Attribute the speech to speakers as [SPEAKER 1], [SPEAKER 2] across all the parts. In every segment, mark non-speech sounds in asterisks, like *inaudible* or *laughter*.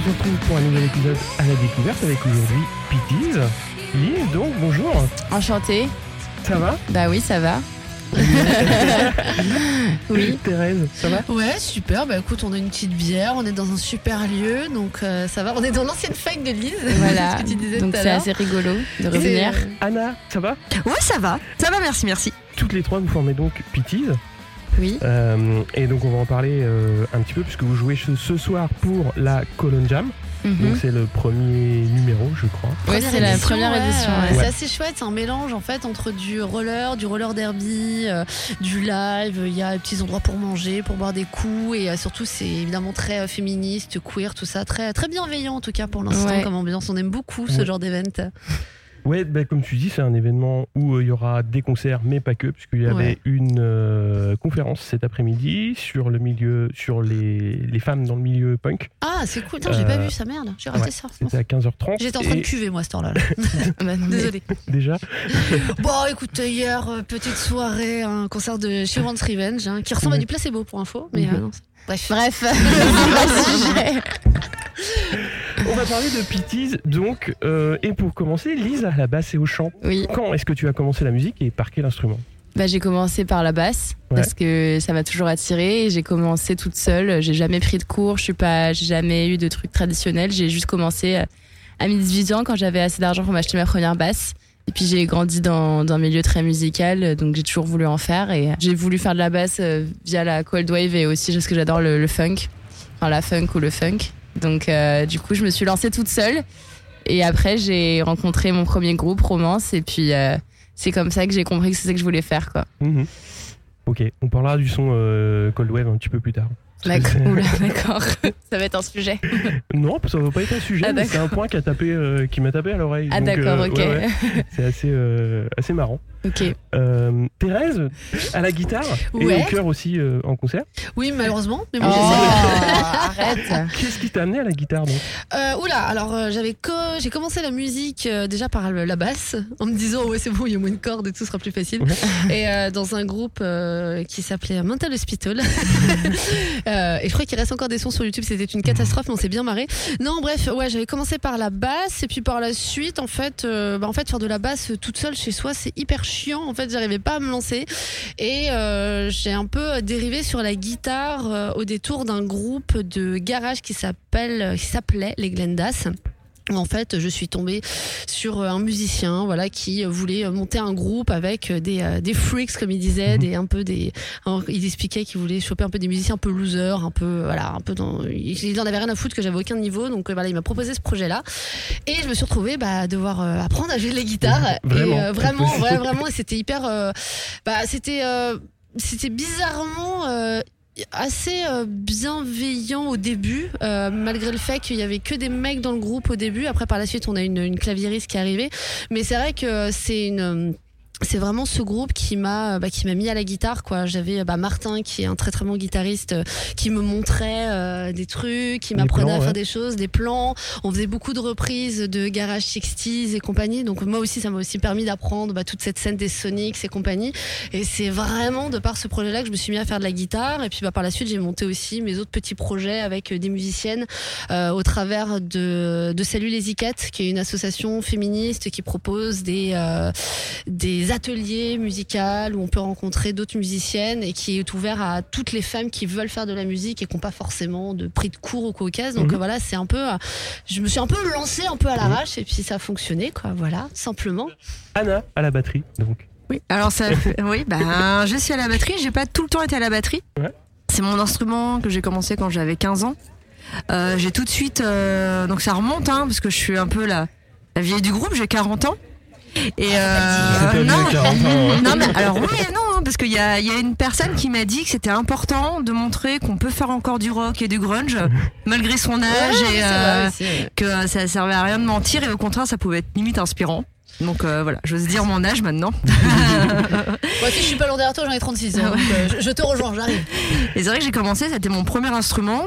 [SPEAKER 1] se retrouve pour un nouvel épisode à la découverte avec aujourd'hui Pitties. Lise, donc bonjour,
[SPEAKER 2] Enchantée.
[SPEAKER 1] ça va?
[SPEAKER 2] Bah oui, ça va. *laughs* Oui.
[SPEAKER 1] Thérèse, ça va?
[SPEAKER 3] Ouais, super. Bah écoute, on a une petite bière, on est dans un super lieu, donc euh, ça va. On est dans l'ancienne fac de Lise. *laughs*
[SPEAKER 2] Voilà.
[SPEAKER 3] ce que tu disais
[SPEAKER 2] Donc c'est assez rigolo de revenir.
[SPEAKER 1] Anna, ça va?
[SPEAKER 4] Ouais, ça va. Ça va, merci, merci.
[SPEAKER 1] Toutes les trois, vous formez donc Pitties.
[SPEAKER 2] Oui.
[SPEAKER 1] Euh, et donc on va en parler euh, un petit peu puisque vous jouez ce, soir pour la Cologne Jam. Donc
[SPEAKER 2] Mhm.
[SPEAKER 1] c'est le premier numéro, je crois.
[SPEAKER 3] Première
[SPEAKER 2] c'est la première
[SPEAKER 3] ouais,
[SPEAKER 2] édition. ouais.
[SPEAKER 3] C'est assez chouette, c'est un mélange en fait entre du roller, du roller derby, euh, du live. Il y a des petits endroits pour manger, pour boire des coups, et euh, surtout c'est évidemment très euh, féministe, queer, tout ça, très très bienveillant en tout cas pour l'instant
[SPEAKER 2] Ouais.
[SPEAKER 3] comme ambiance. On aime beaucoup ce
[SPEAKER 1] Ouais.
[SPEAKER 3] genre d'événement.
[SPEAKER 1] Ouais, bah, comme tu dis, c'est un événement où euh, il y aura des concerts, mais pas que, puisqu'il y avait
[SPEAKER 3] Ouais.
[SPEAKER 1] une euh, conférence cet après-midi sur le milieu, sur les, les femmes dans le milieu punk.
[SPEAKER 3] Ah, c'est cool. J'ai pas
[SPEAKER 1] Euh,
[SPEAKER 3] vu ça, merde. J'ai raté
[SPEAKER 1] ouais,
[SPEAKER 3] ça.
[SPEAKER 1] C'était à 15h30.
[SPEAKER 3] J'étais en train de cuver moi à cette heure-là.
[SPEAKER 2] Non, mais-
[SPEAKER 3] Désolée.
[SPEAKER 1] déjà. *laughs*
[SPEAKER 3] Bon, écoute, hier, petite soirée, un concert de Chevron's Revenge, hein, qui ressemble à
[SPEAKER 1] Ouais.
[SPEAKER 3] du placebo pour info. Mais
[SPEAKER 1] Mhm.
[SPEAKER 3] euh, non, c'est- bref. *laughs*
[SPEAKER 2] Bref, *laughs*
[SPEAKER 1] On va parler de Pitties, donc, euh, et pour commencer, Lise à la basse et au chant.
[SPEAKER 2] Oui.
[SPEAKER 1] Quand est-ce que tu as commencé la musique et par quel instrument?
[SPEAKER 2] Bah, j'ai commencé par la basse
[SPEAKER 1] Ouais.
[SPEAKER 2] parce que ça m'a toujours attiré. J'ai commencé toute seule. J'ai jamais pris de cours. Je suis pas, j'ai jamais eu de trucs traditionnels. J'ai juste commencé euh, à mes 18 ans quand j'avais assez d'argent pour m'acheter ma première basse. Et puis j'ai grandi dans, dans un milieu très musical, donc j'ai toujours voulu en faire. Et j'ai voulu faire de la basse euh, via la cold wave et aussi parce que j'adore le, le funk, enfin la funk ou le funk. Donc euh, du coup, je me suis lancée toute seule. Et après, j'ai rencontré mon premier groupe, Romance, et puis euh, c'est comme ça que j'ai compris que c'est ça que je voulais faire, quoi.
[SPEAKER 1] Mhm. Ok, on parlera du son euh, Cold Wave un petit peu plus tard.
[SPEAKER 2] D'accord.
[SPEAKER 1] C'est-
[SPEAKER 2] Oula, d'accord. *laughs* ça va être un sujet. *laughs*
[SPEAKER 1] Non, ça va pas être un sujet,
[SPEAKER 2] Ah,
[SPEAKER 1] mais c'est un point qui a tapé, euh, qui m'a tapé à l'oreille.
[SPEAKER 2] Ah
[SPEAKER 1] Donc,
[SPEAKER 2] d'accord,
[SPEAKER 1] euh,
[SPEAKER 2] ok.
[SPEAKER 1] ouais, ouais, c'est assez, euh, assez marrant.
[SPEAKER 2] Ok.
[SPEAKER 1] Euh, Thérèse, à la guitare et
[SPEAKER 3] Ouais.
[SPEAKER 1] au chœur aussi euh, en concert.
[SPEAKER 3] Oui, malheureusement. Mais
[SPEAKER 2] Oh,
[SPEAKER 3] bon, j'essaie. *laughs*
[SPEAKER 2] arrête.
[SPEAKER 1] Qu'est-ce qui t'a amené à la guitare donc?
[SPEAKER 3] Euh, oula, alors euh, j'avais co- j'ai commencé la musique euh, déjà par la basse en me disant ouais c'est bon il y a moins de cordes et tout sera plus facile et euh, dans un groupe euh, qui s'appelait Mental Hospital Euh, et je crois qu'il reste encore des sons sur YouTube c'était une catastrophe mais on s'est bien marré. Non bref ouais j'avais commencé par la basse et puis par la suite en fait euh, bah, en fait faire de la basse toute seule chez soi c'est hyper chiant en fait j'arrivais pas à me lancer. Et euh, j'ai un peu dérivé sur la guitare euh, au détour d'un groupe de garage qui s'appelle qui s'appelait les Glendas En fait, je suis tombée sur euh, un musicien, voilà, qui voulait monter un groupe avec euh, des euh, des freaks, comme il disait,
[SPEAKER 1] Mhm.
[SPEAKER 3] des un peu des. alors, il expliquait qu'il voulait choper un peu des musiciens un peu losers, un peu voilà, un peu dans. Il en avait rien à foutre que j'avais aucun niveau, donc voilà, il m'a proposé ce projet-là, et je me suis retrouvée bah, à devoir euh, apprendre à jouer de la guitare. *laughs*
[SPEAKER 1] Vraiment.
[SPEAKER 3] Et euh, vraiment, ouais, vraiment, et c'était hyper. euh, bah, c'était euh, c'était bizarrement. euh, assez euh, bienveillant au début, euh, malgré le fait qu'il y avait que des mecs dans le groupe au début. Après, par la suite, on a une, une claviériste qui est arrivée. Mais c'est vrai que c'est une euh, c'est vraiment ce groupe qui m'a bah, qui m'a mis à la guitare quoi. J'avais bah, Martin qui est un très très bon guitariste euh, qui me montrait euh, des trucs qui
[SPEAKER 1] Des
[SPEAKER 3] m'apprenait à faire
[SPEAKER 1] ouais.
[SPEAKER 3] des choses des plans. On faisait beaucoup de reprises de Garage 60s et compagnie. Donc moi aussi ça m'a aussi permis d'apprendre bah, toute cette scène des Sonics et compagnie. Et c'est vraiment de par ce projet là que je me suis mis à faire de la guitare. Et puis bah, par la suite j'ai monté aussi mes autres petits projets avec euh, des musiciennes euh, au travers de, de Salut les Iquettes, qui est une association féministe qui propose des, euh, des ateliers musicaux où on peut rencontrer d'autres musiciennes et qui est ouvert à toutes les femmes qui veulent faire de la musique et qui n'ont pas forcément de prix de cours au Caucase. Donc
[SPEAKER 1] Mhm.
[SPEAKER 3] voilà, c'est un peu, euh, je me suis un peu lancée un peu à l'arrache et puis ça a fonctionné, quoi. Voilà, simplement.
[SPEAKER 1] Anna à la batterie, donc.
[SPEAKER 4] Oui, alors ça fait- *laughs* oui, bah, je suis à la batterie, j'ai pas tout le temps été à la batterie.
[SPEAKER 1] Ouais.
[SPEAKER 4] C'est mon instrument que j'ai commencé quand j'avais 15 ans. Euh, j'ai tout de suite euh, donc ça remonte hein, parce que je suis un peu la, la vieille du groupe, j'ai 40 ans. Et euh, non,
[SPEAKER 1] 40 ans, hein.
[SPEAKER 4] non mais alors oui et non hein, parce qu'il y a, il y a une personne qui m'a dit que c'était important de montrer qu'on peut faire encore du rock et du grunge malgré son âge
[SPEAKER 3] Ouais,
[SPEAKER 4] et euh,
[SPEAKER 3] vrai aussi, ouais.
[SPEAKER 4] que ça servait à rien de mentir et au contraire ça pouvait être limite inspirant. Donc euh, voilà, j'ose dire mon âge maintenant. *laughs*
[SPEAKER 3] Moi aussi, je suis pas loin derrière toi, j'en ai 36 ans.
[SPEAKER 4] Ouais.
[SPEAKER 3] donc, euh, je, je te rejoins, j'arrive.
[SPEAKER 4] Et c'est vrai que j'ai commencé, c'était mon premier instrument.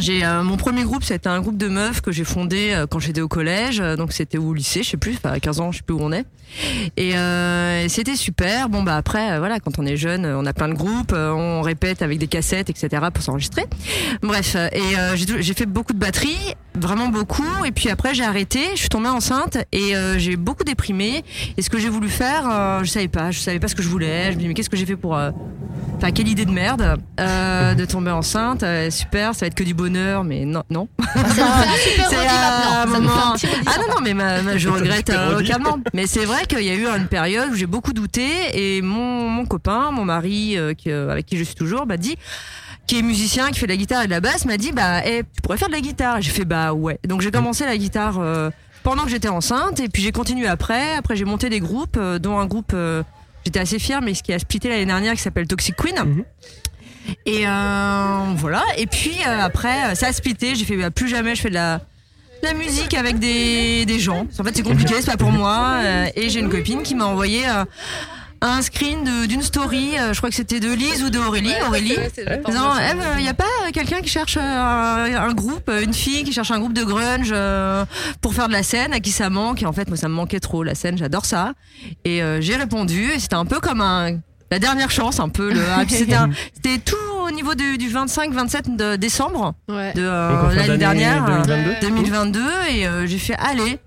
[SPEAKER 4] J'ai euh, mon premier groupe, c'était un groupe de meufs que j'ai fondé euh, quand j'étais au collège, euh, donc c'était au lycée, je sais plus, à 15 ans, je sais plus où on est. Et, c'était super. Bon bah après, voilà, quand on est jeune, on a plein de groupes, on répète avec des cassettes, etc. pour s'enregistrer. Bref, et j'ai fait beaucoup de batterie, vraiment beaucoup. Et puis après, j'ai arrêté, je suis tombée enceinte et j'ai beaucoup déprimé. Et ce que j'ai voulu faire, je savais pas, je savais pas ce que je voulais. Je me dis mais qu'est-ce que j'ai fait pour Enfin, quelle idée de merde de tomber enceinte. super, ça va être que du bonheur, mais non, non.
[SPEAKER 3] Super *laughs*
[SPEAKER 4] C'est un moment- Ah non, non, mais ma- ma- je *laughs* regrette euh, aucunement. Mais c'est vrai qu'il y a eu une période où j'ai beaucoup douté et mon, mon copain, mon mari, euh, qui, euh, avec qui je suis toujours, m'a dit qui est musicien, qui fait de la guitare et de la basse, m'a dit bah eh, tu pourrais faire de la guitare. J'ai fait bah ouais. Donc j'ai commencé la guitare euh, pendant que j'étais enceinte et puis j'ai continué après. Après j'ai monté des groupes, euh, dont un groupe euh, j'étais assez fière mais ce qui a splitté l'année dernière qui s'appelle Toxic Queen.
[SPEAKER 1] Mhm.
[SPEAKER 4] Et euh, voilà. Et puis euh, après euh, ça a splitté. J'ai fait bah, plus jamais je fais de la musique avec des, des gens. En fait, c'est compliqué, c'est pas pour moi. Et j'ai une copine qui m'a envoyé un screen d'une story. je crois que c'était de Lise ou de Aurélie. Aurélie. Non, Eve, il y a pas quelqu'un qui cherche un, un groupe, une fille qui cherche un groupe de grunge euh, pour faire de la scène, à qui ça manque? Et en fait, moi, ça me manquait trop la scène. J'adore ça. Et euh, j'ai répondu. Et c'était un peu comme un la dernière chance, un peu. Le, *laughs* puis c'était tout au niveau du, du 25-27 de décembre
[SPEAKER 3] Ouais.
[SPEAKER 4] de euh, l'année dernière. euh,
[SPEAKER 1] 2022.
[SPEAKER 4] 2022 et euh, j'ai fait allez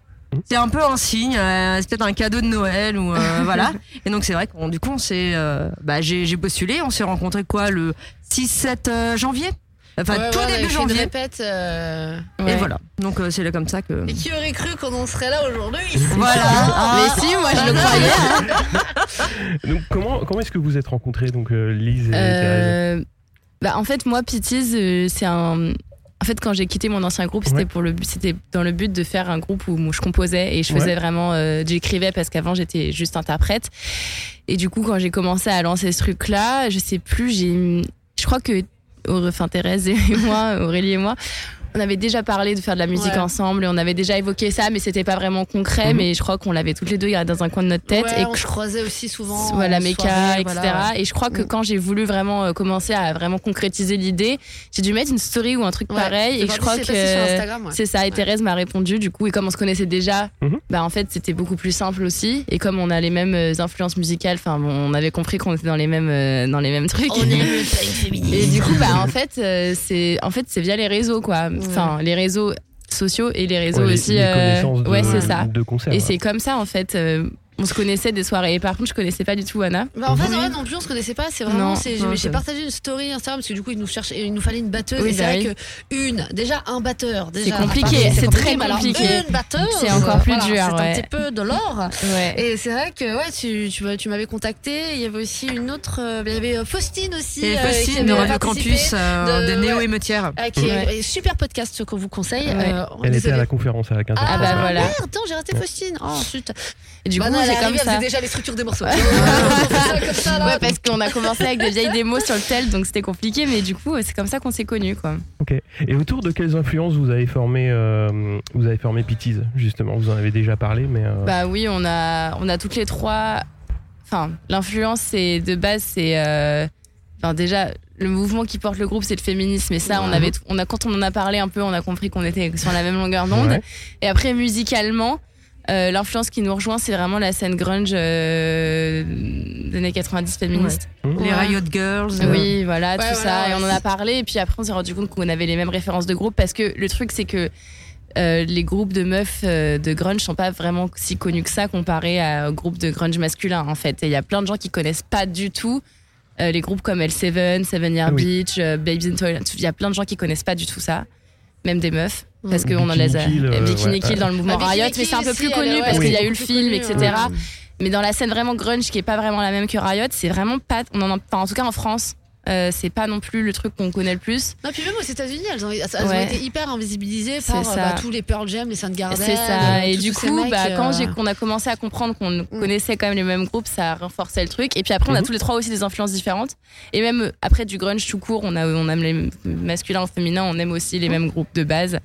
[SPEAKER 4] c'est un peu un signe euh, c'est peut-être un cadeau de Noël ou euh, *laughs* voilà et donc c'est vrai qu'on du coup on s'est euh, bah j'ai postulé on s'est rencontré quoi le 6 7 euh, janvier enfin
[SPEAKER 3] Ouais,
[SPEAKER 4] tout
[SPEAKER 3] ouais,
[SPEAKER 4] début janvier
[SPEAKER 3] répète, euh,
[SPEAKER 4] et voilà donc euh, c'est là comme ça que
[SPEAKER 3] Et qui aurait cru qu'on en serait là aujourd'hui?
[SPEAKER 4] Voilà Ah.
[SPEAKER 2] Mais si, moi je le croyais. hein. *laughs*
[SPEAKER 1] Donc, comment comment est-ce que vous êtes rencontrés, donc euh, Lise et Thérèse?
[SPEAKER 2] Euh, bah, en fait, moi, Pitties, euh, c'est un. En fait, quand j'ai quitté mon ancien groupe, c'était
[SPEAKER 1] Ouais.
[SPEAKER 2] pour le but, c'était dans le but de faire un groupe où je composais et je faisais
[SPEAKER 1] Ouais.
[SPEAKER 2] vraiment, euh, j'écrivais parce qu'avant j'étais juste interprète. Et du coup, quand j'ai commencé à lancer ce truc-là, je sais plus, j'ai, je crois que, enfin Thérèse et *laughs* moi, Aurélie et moi, on avait déjà parlé de faire de la musique
[SPEAKER 3] Ouais.
[SPEAKER 2] ensemble et on avait déjà évoqué ça, mais c'était pas vraiment concret.
[SPEAKER 1] Mhm.
[SPEAKER 2] Mais je crois qu'on l'avait toutes les deux dans un coin de notre tête
[SPEAKER 3] Ouais,
[SPEAKER 2] et
[SPEAKER 3] on
[SPEAKER 2] que
[SPEAKER 3] se croisait aussi souvent.
[SPEAKER 2] voilà méca
[SPEAKER 3] soirée,
[SPEAKER 2] etc
[SPEAKER 3] voilà.
[SPEAKER 2] et je crois que
[SPEAKER 3] Mm.
[SPEAKER 2] quand j'ai voulu vraiment euh, commencer à vraiment concrétiser l'idée j'ai dû mettre une story ou un truc
[SPEAKER 3] Ouais,
[SPEAKER 2] pareil
[SPEAKER 3] c'est
[SPEAKER 2] et je crois que c'est ça et
[SPEAKER 3] Ouais.
[SPEAKER 2] Thérèse m'a répondu du coup et comme on se connaissait déjà
[SPEAKER 1] Mhm.
[SPEAKER 2] bah en fait c'était beaucoup plus simple aussi et comme on a les mêmes euh, influences musicales enfin bon, on avait compris qu'on était dans les mêmes euh, dans les mêmes trucs
[SPEAKER 3] On aime le *laughs*
[SPEAKER 2] et du coup bah en fait euh, c'est en fait c'est via les réseaux quoi enfin les réseaux sociaux et les réseaux
[SPEAKER 1] Ouais,
[SPEAKER 2] aussi
[SPEAKER 1] les
[SPEAKER 2] euh, ouais c'est ça
[SPEAKER 1] de concert.
[SPEAKER 2] et c'est comme ça en fait. euh, on se connaissait des soirées. Et par contre, je connaissais pas du tout Anna.
[SPEAKER 3] Bah, en fait, en vrai, non plus, on se connaissait pas. C'est vraiment,
[SPEAKER 2] Non,
[SPEAKER 3] c'est,
[SPEAKER 4] non,
[SPEAKER 3] j'ai partagé une story Instagram parce que du coup, il nous cherchait, il nous fallait une batteuse.
[SPEAKER 2] Oui,
[SPEAKER 3] et c'est
[SPEAKER 2] bah
[SPEAKER 3] vrai que une, déjà un batteur, déjà.
[SPEAKER 2] C'est compliqué, c'est très
[SPEAKER 3] alors
[SPEAKER 2] compliqué.
[SPEAKER 3] Une batteuse,
[SPEAKER 2] C'est encore plus
[SPEAKER 3] voilà,
[SPEAKER 2] dur,
[SPEAKER 3] C'est
[SPEAKER 2] ouais.
[SPEAKER 3] un petit peu de l'or.
[SPEAKER 2] Ouais.
[SPEAKER 3] Et c'est vrai que ouais, tu, tu, tu m'avais contacté. Il y avait aussi une autre, euh, il y avait euh, Faustine aussi.
[SPEAKER 4] Et
[SPEAKER 3] euh,
[SPEAKER 4] Faustine de Radio Campus, euh,
[SPEAKER 3] de-
[SPEAKER 4] de, Néo. Émeutière.
[SPEAKER 3] qui est super podcast qu'on vous conseille.
[SPEAKER 2] Ouais.
[SPEAKER 3] Euh,
[SPEAKER 1] Elle était à la conférence à la 15
[SPEAKER 3] Ah,
[SPEAKER 2] bah voilà.
[SPEAKER 3] Merde, attends, j'ai resté Faustine. Oh, zut.
[SPEAKER 2] Et du
[SPEAKER 3] Bah
[SPEAKER 2] coup, c'est
[SPEAKER 3] est
[SPEAKER 2] comme ça.
[SPEAKER 3] déjà les structures des morceaux. *laughs*
[SPEAKER 2] Ouais, parce qu'on a commencé avec des vieilles démos sur le tel, donc c'était compliqué, mais du coup, c'est comme ça qu'on s'est connus, quoi.
[SPEAKER 1] Ok. Et autour de quelles influences vous avez formé, euh, vous avez formé Pitties justement? Vous en avez déjà parlé, mais euh,
[SPEAKER 2] Bah oui, on a, on a toutes les trois. Enfin, l'influence, c'est de base, c'est. euh, Enfin, déjà, le mouvement qui porte le groupe, c'est le féminisme. Et ça, on avait, on a, quand on en a parlé un peu, on a compris qu'on était sur la même longueur d'onde.
[SPEAKER 1] Ouais.
[SPEAKER 2] Et après, musicalement, euh, l'influence qui nous rejoint, c'est vraiment la scène grunge euh, des années 90 féministe.
[SPEAKER 4] Les
[SPEAKER 3] Ouais.
[SPEAKER 4] Riot Girls. euh,
[SPEAKER 2] Oui, voilà,
[SPEAKER 3] Ouais,
[SPEAKER 2] tout
[SPEAKER 3] voilà,
[SPEAKER 2] ça.
[SPEAKER 3] ouais,
[SPEAKER 2] et on en a parlé. Et puis après, on s'est rendu compte qu'on avait les mêmes références de groupe parce que le truc, c'est que euh, les groupes de meufs euh, de grunge sont pas vraiment si connus que ça comparé à- aux groupes de grunge masculin, en fait. Et il y a plein de gens qui connaissent pas du tout euh, les groupes comme L7, Seven Year
[SPEAKER 1] oui.
[SPEAKER 2] Beach, euh, Babes in Toyland. Il y a plein de gens qui connaissent pas du tout ça. Même des meufs. Parce qu'on en les a.
[SPEAKER 1] Kill, euh,
[SPEAKER 2] Bikini
[SPEAKER 1] ouais,
[SPEAKER 2] Kill
[SPEAKER 1] ouais.
[SPEAKER 2] dans le mouvement
[SPEAKER 3] Ah, Bikini
[SPEAKER 2] Riot, mais c'est un peu plus connu parce qu'il y a eu le film, etc. Mais dans la scène vraiment grunge, qui est pas vraiment la même que Riot, c'est vraiment pas. On en enfin, en tout cas en France, euh, c'est pas non plus le truc qu'on connaît le plus.
[SPEAKER 3] Non, puis même aux États-Unis, elles ont, elles ont
[SPEAKER 2] Ouais.
[SPEAKER 3] été hyper invisibilisées
[SPEAKER 2] C'est
[SPEAKER 3] par
[SPEAKER 2] ça.
[SPEAKER 3] euh, bah, tous les Pearl Jam, les Soundgarden.
[SPEAKER 2] C'est ça.
[SPEAKER 3] euh,
[SPEAKER 2] Et du coup,
[SPEAKER 3] mecs,
[SPEAKER 2] bah, quand j'ai, qu'on a commencé à comprendre qu'on connaissait quand même les mêmes groupes, ça a renforcé le truc. Et puis après, on a
[SPEAKER 1] Mhm.
[SPEAKER 2] tous les trois aussi des influences différentes. Et même après du grunge tout court, on, a, on aime les masculins ou féminins, on aime aussi les mêmes groupes de base.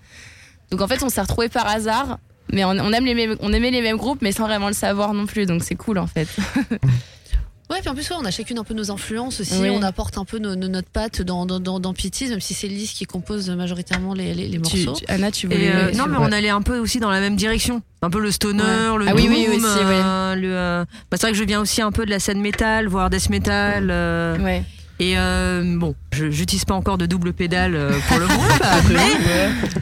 [SPEAKER 2] Donc en fait, on s'est retrouvés par hasard. Mais on, on aime les mêmes, on aimait les mêmes groupes, mais sans vraiment le savoir non plus. Donc c'est cool en fait. *laughs*
[SPEAKER 3] Ouais, puis en plus, ouais, on a chacune un peu nos influences aussi.
[SPEAKER 2] Oui.
[SPEAKER 3] On apporte un peu nos, nos- notre patte dans, dans, dans, dans Pitties, même si c'est Lise qui compose majoritairement les, les, les
[SPEAKER 2] Tu-
[SPEAKER 3] morceaux.
[SPEAKER 2] tu- Anna, tu voulais.
[SPEAKER 4] Euh, non, mais
[SPEAKER 1] ouais.
[SPEAKER 4] on allait un peu aussi dans la même direction. Un peu le stoner, le
[SPEAKER 2] Ah oui,
[SPEAKER 4] doom.
[SPEAKER 2] oui, aussi,
[SPEAKER 4] euh, le, euh, bah, c'est vrai que je viens aussi un peu de la scène métal, voire death metal. euh,
[SPEAKER 2] Ouais.
[SPEAKER 4] Et euh, bon, je j'utilise pas encore de double pédale euh, pour le groupe, *laughs* mais